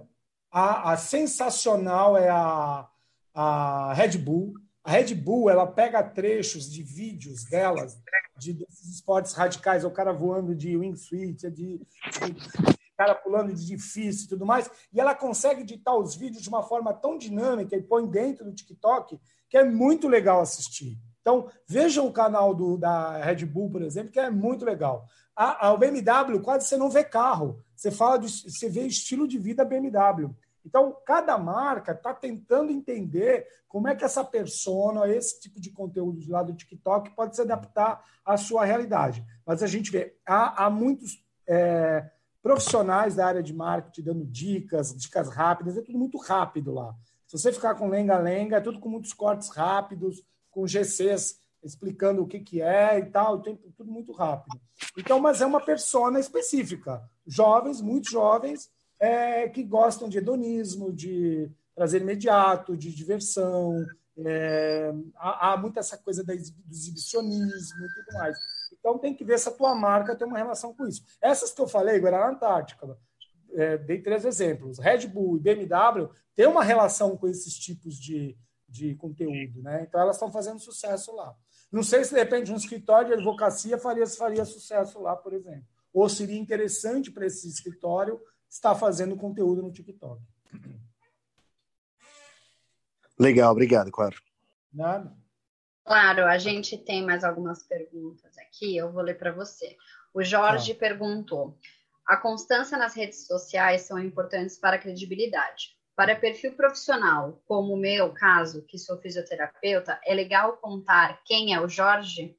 [SPEAKER 1] a, a, sensacional é a, a Red Bull. A Red Bull ela pega trechos de vídeos delas, de desses esportes radicais, é o cara voando de wingsuit, é de, de, cara pulando de difícil e tudo mais, e ela consegue editar os vídeos de uma forma tão dinâmica e põe dentro do TikTok que é muito legal assistir. Então, vejam o canal do, da Red Bull, por exemplo, que é muito legal. A, a BMW quase você não vê carro, você fala de, você vê estilo de vida BMW. Então, cada marca está tentando entender como é que essa persona, esse tipo de conteúdo do lado do TikTok pode se adaptar à sua realidade. Mas a gente vê, há, há muitos é, profissionais da área de marketing dando dicas, dicas rápidas, é tudo muito rápido lá. Se você ficar com lenga-lenga, é tudo com muitos cortes rápidos, com GCs explicando o que, que é e tal, tudo muito rápido. Então, mas é uma persona específica. Jovens, muito jovens, é, que gostam de hedonismo, de prazer imediato, de diversão. É, há, há muito essa coisa do exibicionismo e tudo mais. Então, tem que ver se a tua marca tem uma relação com isso. Essas que eu falei, Guaraná Antártica, é, dei três exemplos. Red Bull e BMW têm uma relação com esses tipos de, de conteúdo, né? Então, elas estão fazendo sucesso lá. Não sei se, de repente, um escritório de advocacia faria, faria sucesso lá, por exemplo. Ou seria interessante para esse escritório estar fazendo conteúdo no TikTok.
[SPEAKER 6] Legal, obrigado, claro.
[SPEAKER 1] Nada.
[SPEAKER 3] Claro, a gente tem mais algumas perguntas aqui, eu vou ler para você. O Jorge tá. perguntou: a constância nas redes sociais são importantes para a credibilidade. Para perfil profissional, como o meu caso, que sou fisioterapeuta, é legal contar quem é o Jorge?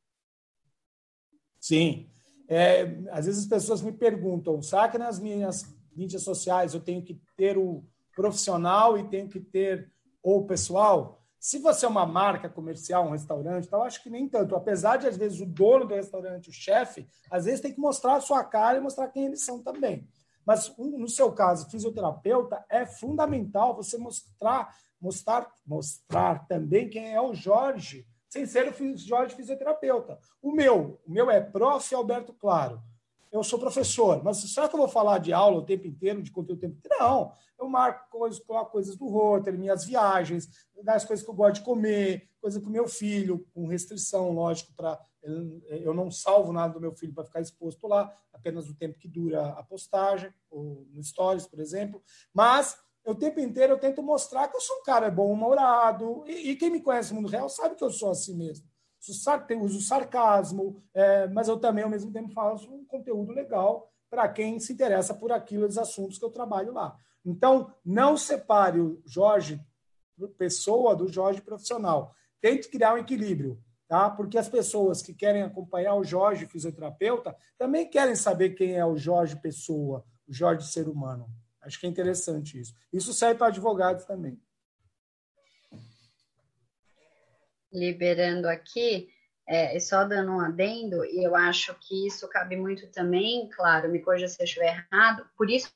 [SPEAKER 1] Sim. É, às vezes as pessoas me perguntam, que nas minhas mídias sociais eu tenho que ter o profissional e tenho que ter o pessoal? Se você é uma marca comercial, um restaurante, então acho que nem tanto. Apesar de, às vezes, o dono do restaurante, o chefe, às vezes tem que mostrar a sua cara e mostrar quem eles são também. Mas no seu caso, fisioterapeuta, é fundamental você mostrar, mostrar, mostrar também quem é o Jorge sem ser o Jorge fisioterapeuta. O meu, o meu é Prof. Alberto Claro. Eu sou professor, mas será que eu vou falar de aula o tempo inteiro, de conteúdo o tempo inteiro? Não. Eu marco coisas, coloco coisas do roteiro, minhas viagens, das coisas que eu gosto de comer, coisa com meu filho, com restrição, lógico, para eu não salvo nada do meu filho para ficar exposto lá, apenas o tempo que dura a postagem, ou no Stories, por exemplo. Mas o tempo inteiro eu tento mostrar que eu sou um cara bom-humorado, e, e, quem me conhece no mundo real sabe que eu sou assim mesmo. Uso sarcasmo, é, mas eu também, ao mesmo tempo, faço um conteúdo legal para quem se interessa por aquilo, os assuntos que eu trabalho lá. Então, não separe o Jorge pessoa do Jorge profissional. Tente criar um equilíbrio tá? Porque as pessoas que querem acompanhar o Jorge fisioterapeuta também querem saber quem é o Jorge pessoa, o Jorge ser humano. Acho que é interessante isso. Isso serve para advogados também.
[SPEAKER 3] Liberando aqui, é, só dando um adendo, e eu acho que isso cabe muito também, claro, me corrija se eu estiver errado, por isso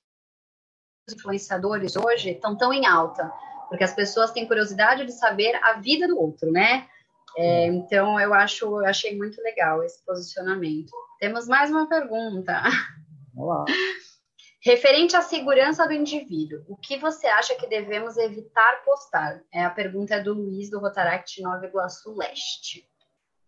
[SPEAKER 3] os influenciadores hoje estão tão em alta, porque as pessoas têm curiosidade de saber a vida do outro, né? É, então, eu acho, eu achei muito legal esse posicionamento. Temos mais uma pergunta.
[SPEAKER 1] Olá.
[SPEAKER 3] Referente à segurança do indivíduo, o que você acha que devemos evitar postar? É a pergunta do Luiz, do Rotaract Nova Iguaçu Leste.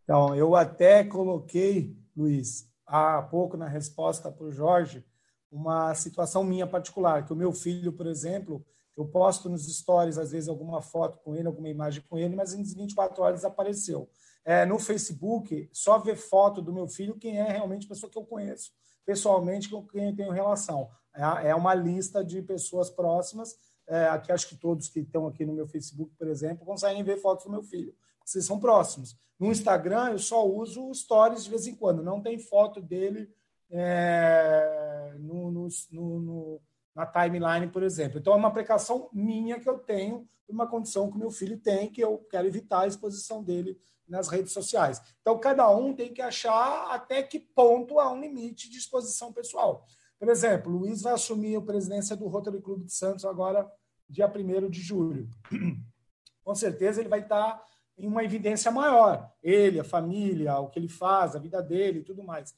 [SPEAKER 1] Então, eu até coloquei, Luiz, há pouco na resposta para o Jorge, uma situação minha particular, que o meu filho, por exemplo, eu posto nos stories, às vezes, alguma foto com ele, alguma imagem com ele, mas em 24 horas desapareceu. É, no Facebook, só ver foto do meu filho quem é realmente pessoa que eu conheço, pessoalmente, com quem eu tenho relação. É, é uma lista de pessoas próximas, é, aqui acho que todos que estão aqui no meu Facebook, por exemplo, conseguem ver fotos do meu filho, vocês são próximos. No Instagram, eu só uso stories de vez em quando, não tem foto dele é, no, no, no na timeline, por exemplo. Então, é uma precaução minha que eu tenho, uma condição que meu filho tem, que eu quero evitar a exposição dele nas redes sociais. Então, cada um tem que achar até que ponto há um limite de exposição pessoal. Por exemplo, o Luiz vai assumir a presidência do Rotary Clube de Santos agora, dia 1 de julho. Com certeza, ele vai estar em uma evidência maior. Ele, a família, o que ele faz, a vida dele e tudo mais.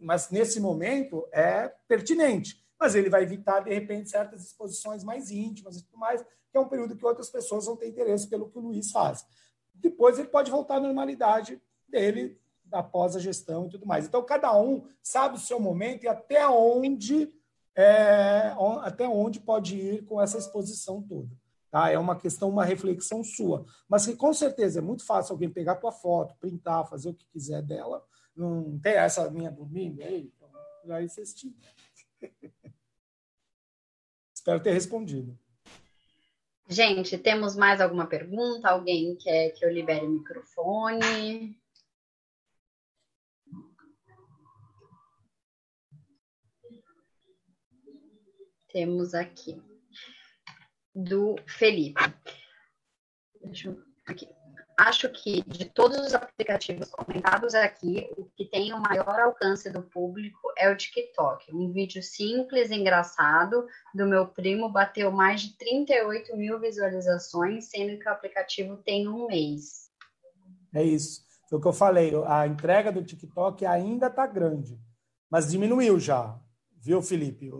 [SPEAKER 1] Mas, nesse momento, é pertinente mas ele vai evitar, de repente, certas exposições mais íntimas e tudo mais, que é um período que outras pessoas vão ter interesse pelo que o Luiz faz. Depois ele pode voltar à normalidade dele após a gestão e tudo mais. Então, cada um sabe o seu momento e até onde, é, até onde pode ir com essa exposição toda. Tá? É uma questão, uma reflexão sua. Mas que, com certeza, é muito fácil alguém pegar tua foto, printar, fazer o que quiser dela. Não tem essa minha dormindo aí? Então, vocês tinham. Espero ter respondido.
[SPEAKER 3] Gente, temos mais alguma pergunta? Alguém quer que eu libere o microfone? Temos aqui do Felipe. Deixa eu, aqui. Acho que de todos os aplicativos comentados aqui, o que tem o maior alcance do público é o TikTok. Um vídeo simples, engraçado, do meu primo bateu mais de 38 mil visualizações, sendo que o aplicativo tem um mês.
[SPEAKER 1] É isso. Foi o que eu falei. A entrega do TikTok ainda está grande, mas diminuiu já, viu, Felipe?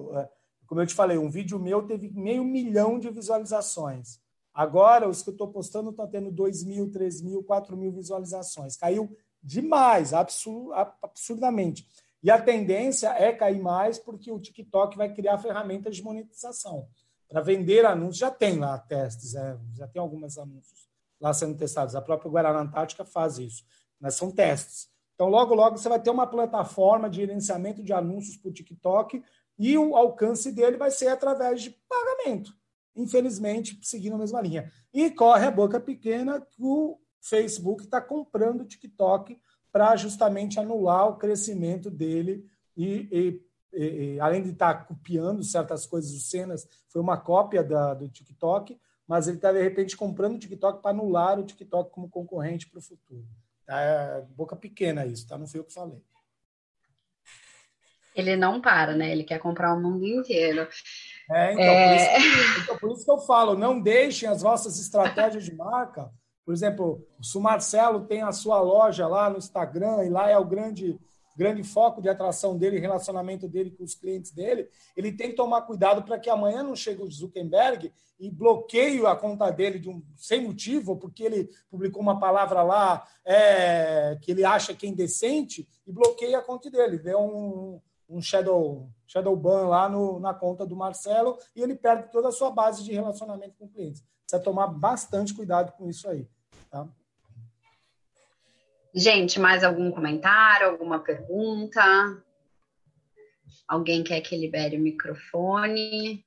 [SPEAKER 1] Como eu te falei, um vídeo meu teve meio milhão de visualizações. Agora, os que eu estou postando estão tendo 2 mil, 3 mil, 4 mil visualizações. Caiu demais, absurdamente. E a tendência é cair mais porque o TikTok vai criar ferramentas de monetização. Para vender anúncios, já tem lá testes, é, já tem alguns anúncios lá sendo testados. A própria Guarana Antártica faz isso, mas são testes. Então, logo, logo, você vai ter uma plataforma de gerenciamento de anúncios para o TikTok e o alcance dele vai ser através de pagamento infelizmente, seguindo a mesma linha. E corre a boca pequena que o Facebook está comprando o TikTok para justamente anular o crescimento dele e, e, e além de estar tá copiando certas coisas, cenas foi uma cópia da, do TikTok, mas ele está, de repente, comprando o TikTok para anular o TikTok como concorrente para o futuro. Tá, é boca pequena isso, tá? Não foi eu que falei.
[SPEAKER 3] Ele não para, né? Ele quer comprar o mundo inteiro.
[SPEAKER 1] É, então, é... Por isso, então, por isso que eu falo, não deixem as vossas estratégias de marca Por exemplo, se o Marcelo tem a sua loja lá no Instagram e lá é o grande grande foco de atração dele, relacionamento dele com os clientes dele, ele tem que tomar cuidado para que amanhã não chegue o Zuckerberg e bloqueie a conta dele de um, sem motivo, porque ele publicou uma palavra lá é, que ele acha que é indecente e bloqueie a conta dele. Deu um, um shadow, shadow ban lá no, na conta do Marcelo e ele perde toda a sua base de relacionamento com clientes. Precisa tomar bastante cuidado com isso aí. Tá?
[SPEAKER 3] Gente, mais algum comentário, alguma pergunta? Alguém quer que libere o microfone?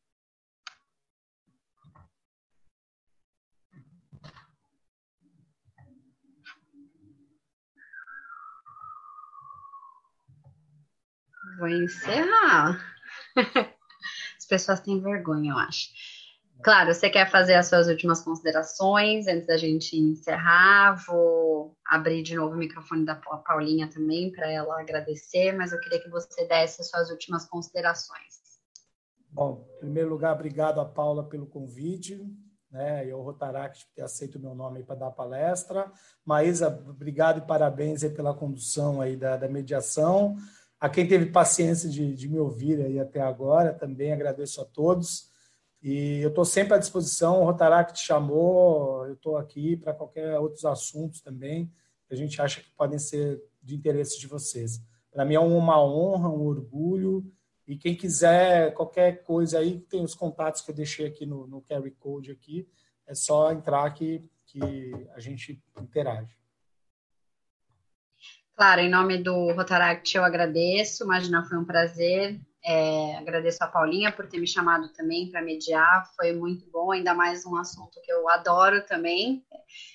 [SPEAKER 3] Vou encerrar. As pessoas têm vergonha, eu acho. Claro, você quer fazer as suas últimas considerações antes da gente encerrar? Vou abrir de novo o microfone da Paulinha também para ela agradecer, mas eu queria que você desse as suas últimas considerações.
[SPEAKER 1] Bom, em primeiro lugar, obrigado a Paula pelo convite, né? E ao Rotaract por ter aceito o meu nome para dar a palestra. Maísa, obrigado e parabéns pela condução aí da, da mediação. A quem teve paciência de, de me ouvir aí até agora, também agradeço a todos. E eu estou sempre à disposição, o Rotaract chamou, eu estou aqui para qualquer outros assuntos também que a gente acha que podem ser de interesse de vocês. Para mim é uma honra, um orgulho, e quem quiser qualquer coisa aí, tem os contatos que eu deixei aqui no, no Carry Code aqui, é só entrar que, que a gente interage.
[SPEAKER 3] Claro, em nome do Rotaract eu agradeço, imagina, foi um prazer é, agradeço a Paulinha por ter me chamado também para mediar, foi muito bom, ainda mais um assunto que eu adoro também.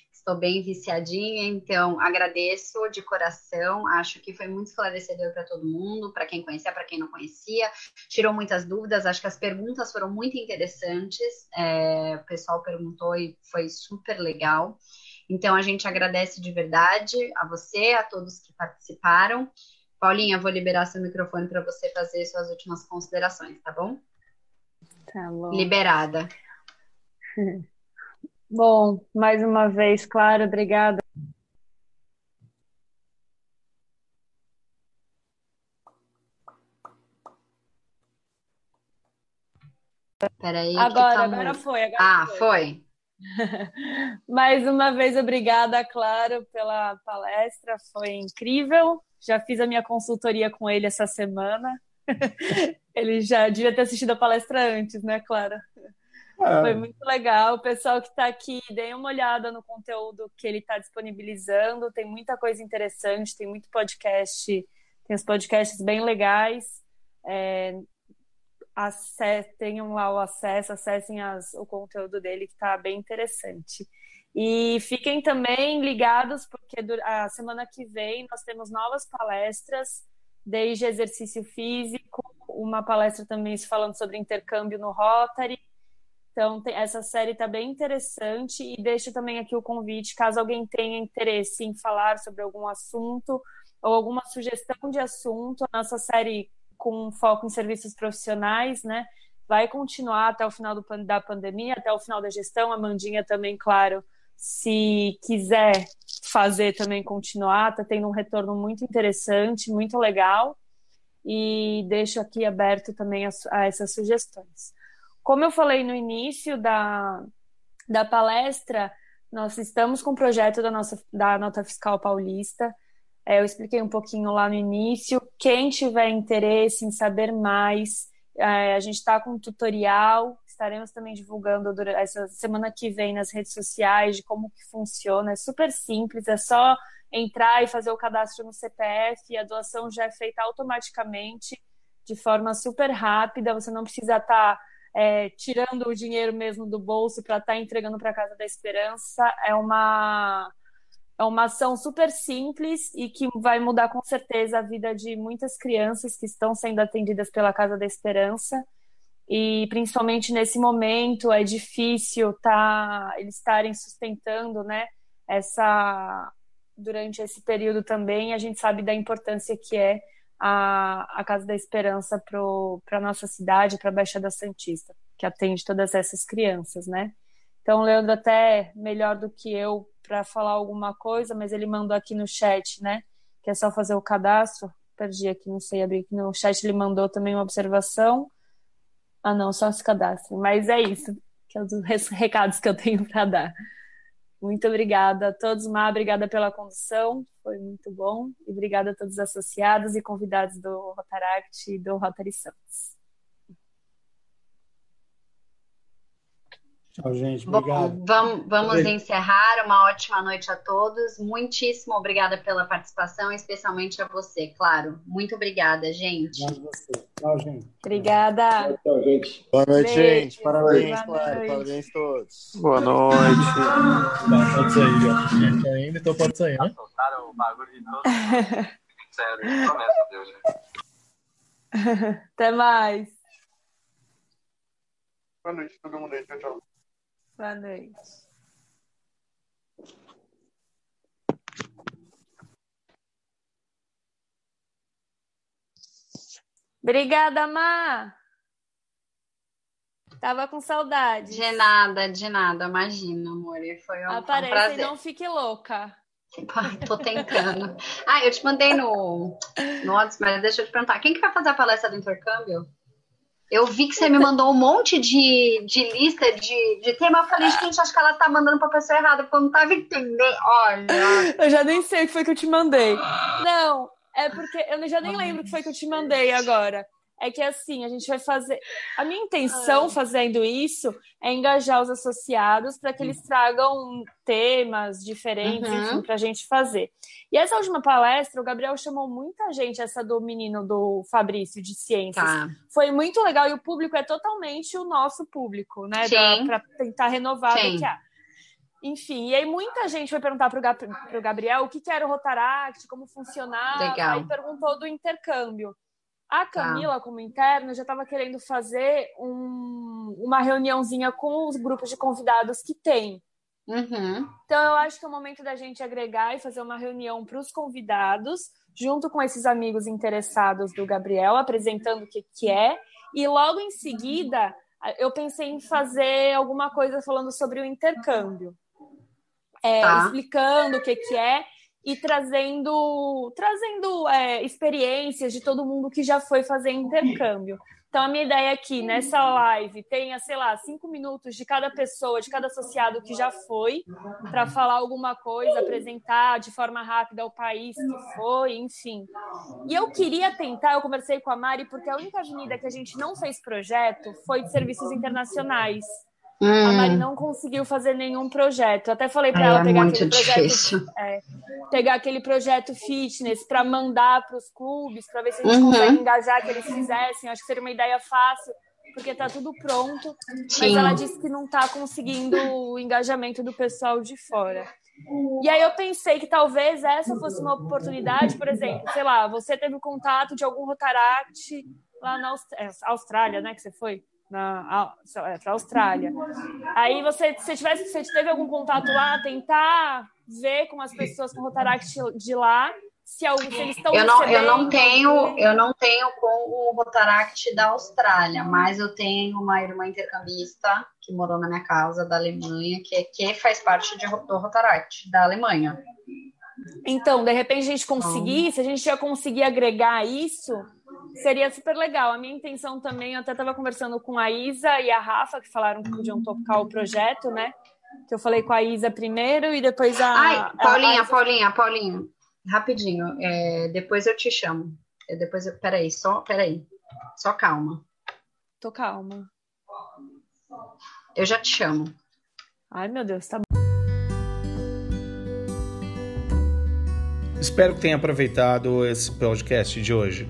[SPEAKER 3] Estou bem viciadinha, então agradeço de coração. Acho que foi muito esclarecedor para todo mundo, para quem conhecia, para quem não conhecia. Tirou muitas dúvidas. Acho que as perguntas foram muito interessantes. É, o pessoal perguntou e foi super legal. Então a gente agradece de verdade a você, a todos que participaram. Paulinha, vou liberar seu microfone para você fazer suas últimas considerações, tá bom?
[SPEAKER 5] Tá bom.
[SPEAKER 3] Liberada.
[SPEAKER 5] Bom, mais uma vez, claro, obrigada.
[SPEAKER 3] Peraí.
[SPEAKER 5] Agora,
[SPEAKER 3] tá
[SPEAKER 5] agora foi. Agora
[SPEAKER 3] ah,
[SPEAKER 5] foi.
[SPEAKER 3] foi.
[SPEAKER 5] Mais uma vez, obrigada, Claro, pela palestra, foi incrível. Já fiz a minha consultoria com ele essa semana. ele já devia ter assistido a palestra antes, né, Clara? É. Foi muito legal. O pessoal que está aqui, deem uma olhada no conteúdo que ele está disponibilizando. Tem muita coisa interessante, tem muito podcast, tem os podcasts bem legais. É, tenham lá o acesso, acessem as, o conteúdo dele que está bem interessante. E fiquem também ligados, porque a semana que vem nós temos novas palestras, desde exercício físico, uma palestra também falando sobre intercâmbio no Rotary. Então, tem, essa série está bem interessante e deixo também aqui o convite, caso alguém tenha interesse em falar sobre algum assunto ou alguma sugestão de assunto, a nossa série com foco em serviços profissionais, né? Vai continuar até o final do, da pandemia, até o final da gestão. A Mandinha também, claro, se quiser fazer também continuar, está tendo um retorno muito interessante, muito legal. E deixo aqui aberto também a, a essas sugestões. Como eu falei no início da, da palestra, nós estamos com o projeto da nossa da nota fiscal paulista. É, eu expliquei um pouquinho lá no início. Quem tiver interesse em saber mais, é, a gente está com um tutorial estaremos também divulgando essa semana que vem nas redes sociais de como que funciona. É super simples, é só entrar e fazer o cadastro no CPF e a doação já é feita automaticamente, de forma super rápida. Você não precisa estar tá, é, tirando o dinheiro mesmo do bolso para estar tá entregando para a Casa da Esperança. É uma é uma ação super simples e que vai mudar com certeza a vida de muitas crianças que estão sendo atendidas pela Casa da Esperança e principalmente nesse momento é difícil tá eles estarem sustentando, né, essa durante esse período também, a gente sabe da importância que é a, a Casa da Esperança para a nossa cidade, para a Baixada Santista, que atende todas essas crianças, né? Então, Leandro até melhor do que eu para falar alguma coisa, mas ele mandou aqui no chat, né? Que é só fazer o cadastro. Perdi aqui, não sei abrir aqui no chat. Ele mandou também uma observação. Ah, não, só se cadastre. Mas é isso, que é os recados que eu tenho para dar. Muito obrigada a todos, Má, obrigada pela condução, foi muito bom. E obrigada a todos os associados e convidados do Rotaract e do Rotary Santos.
[SPEAKER 1] Tchau, gente. Obrigado.
[SPEAKER 3] Bom, vamos, vamos encerrar. Uma ótima noite a todos. Muitíssimo obrigada pela participação, especialmente a você, claro. Muito obrigada, gente.
[SPEAKER 1] Obrigado. Tchau, gente.
[SPEAKER 5] Obrigada.
[SPEAKER 2] Tchau, gente.
[SPEAKER 6] Boa noite,
[SPEAKER 5] Beijo.
[SPEAKER 6] gente. Parabéns,
[SPEAKER 5] Boa
[SPEAKER 6] claro.
[SPEAKER 5] noite.
[SPEAKER 6] Parabéns a todos.
[SPEAKER 2] Boa noite.
[SPEAKER 7] Pode sair, ó. Gente, ainda, então pode sair, né?
[SPEAKER 8] Soltaram o bagulho de mundo. Sério, promessa a Deus, gente.
[SPEAKER 5] Até mais.
[SPEAKER 2] Boa noite, todo mundo aí. Tchau, tchau.
[SPEAKER 5] Boa noite. Obrigada, Má. Tava com saudade.
[SPEAKER 3] De nada, de nada, imagina, amor. Foi um, foi um
[SPEAKER 5] Apareça e
[SPEAKER 3] prazer.
[SPEAKER 5] não fique louca.
[SPEAKER 3] Ai, Tô tentando. Ah, eu te mandei no, no WhatsApp, mas deixa eu te perguntar. Quem que vai fazer a palestra do intercâmbio? Eu vi que você me mandou um monte de, de lista de, de tema. Eu falei, gente, acho que ela tá mandando pra pessoa errada, porque eu não tava entendendo. Olha,
[SPEAKER 5] Eu já nem sei o que foi que eu te mandei. Não, é porque eu já nem lembro o que foi que eu te mandei agora. É que assim, a gente vai fazer. A minha intenção fazendo isso é engajar os associados para que eles tragam temas diferentes,
[SPEAKER 3] Uhum.
[SPEAKER 5] enfim, para a gente fazer. E essa última palestra, o Gabriel chamou muita gente, essa do menino do Fabrício de Ciências.
[SPEAKER 3] tá.
[SPEAKER 5] Foi muito legal e o público é totalmente o nosso público, né? Para tentar renovar
[SPEAKER 3] Sim.
[SPEAKER 5] o que há. Enfim, e aí muita gente foi perguntar para o Gabriel o que, que era o Rotaract, como funcionava,
[SPEAKER 3] Legal.
[SPEAKER 5] aí perguntou do intercâmbio. A Camila, como interna, já estava querendo fazer um- uma reuniãozinha com os grupos de convidados que tem.
[SPEAKER 3] Uhum.
[SPEAKER 5] Então, eu acho que é o momento da gente agregar e fazer uma reunião para os convidados, junto com esses amigos interessados do Gabriel, apresentando o que, que é. E logo em seguida, eu pensei em fazer alguma coisa falando sobre o intercâmbio. É,
[SPEAKER 3] Tá.
[SPEAKER 5] Explicando o que, que é e trazendo, trazendo é, experiências de todo mundo que já foi fazer intercâmbio. Então, a minha ideia aqui, nessa live, tenha, sei lá, cinco minutos de cada pessoa, de cada associado que já foi, para falar alguma coisa, apresentar de forma rápida o país que foi, enfim. E eu queria tentar, eu conversei com a Mari, porque a única avenida que a gente não fez projeto foi de serviços internacionais. A Mari
[SPEAKER 3] Hum.
[SPEAKER 5] não conseguiu fazer nenhum projeto. Eu até falei para
[SPEAKER 3] Ai,
[SPEAKER 5] ela
[SPEAKER 3] é
[SPEAKER 5] pegar
[SPEAKER 3] muito
[SPEAKER 5] aquele projeto
[SPEAKER 3] difícil.
[SPEAKER 5] pegar aquele projeto fitness para mandar para os clubes, para ver se a gente
[SPEAKER 3] Uhum.
[SPEAKER 5] consegue engajar que eles fizessem. Acho que seria uma ideia fácil, porque está tudo pronto. Mas
[SPEAKER 3] Sim.
[SPEAKER 5] ela disse que não está conseguindo o engajamento do pessoal de fora. E aí eu pensei que talvez essa fosse uma oportunidade, por exemplo, sei lá, você teve contato de algum Rotaract lá na é, Austrália, né, que você foi? Na, para Austrália. Aí você, se tivesse, se teve algum contato lá, tentar ver com as pessoas com Rotaract de lá, se, algo, se eles estão
[SPEAKER 3] Eu não, eu não tenho, eu não tenho com o Rotaract da Austrália, mas eu tenho uma irmã intercambista que morou na minha casa da Alemanha, que, que faz parte de, do Rotaract da Alemanha.
[SPEAKER 5] Então, de repente a gente conseguir, se a gente já conseguir agregar isso, seria super legal. A minha intenção também, eu até estava conversando com a Isa e a Rafa, que falaram que podiam tocar o projeto, né? Que eu falei com a Isa primeiro e depois a.
[SPEAKER 3] Ai, Paulinha,
[SPEAKER 5] a-
[SPEAKER 3] Paulinha, Paulinha, rapidinho, é, depois eu te chamo. É, Depois eu, peraí, só, peraí, só calma.
[SPEAKER 5] Tô calma.
[SPEAKER 3] Eu já te chamo.
[SPEAKER 5] Ai, meu Deus, tá
[SPEAKER 9] Espero que tenha aproveitado esse podcast de hoje.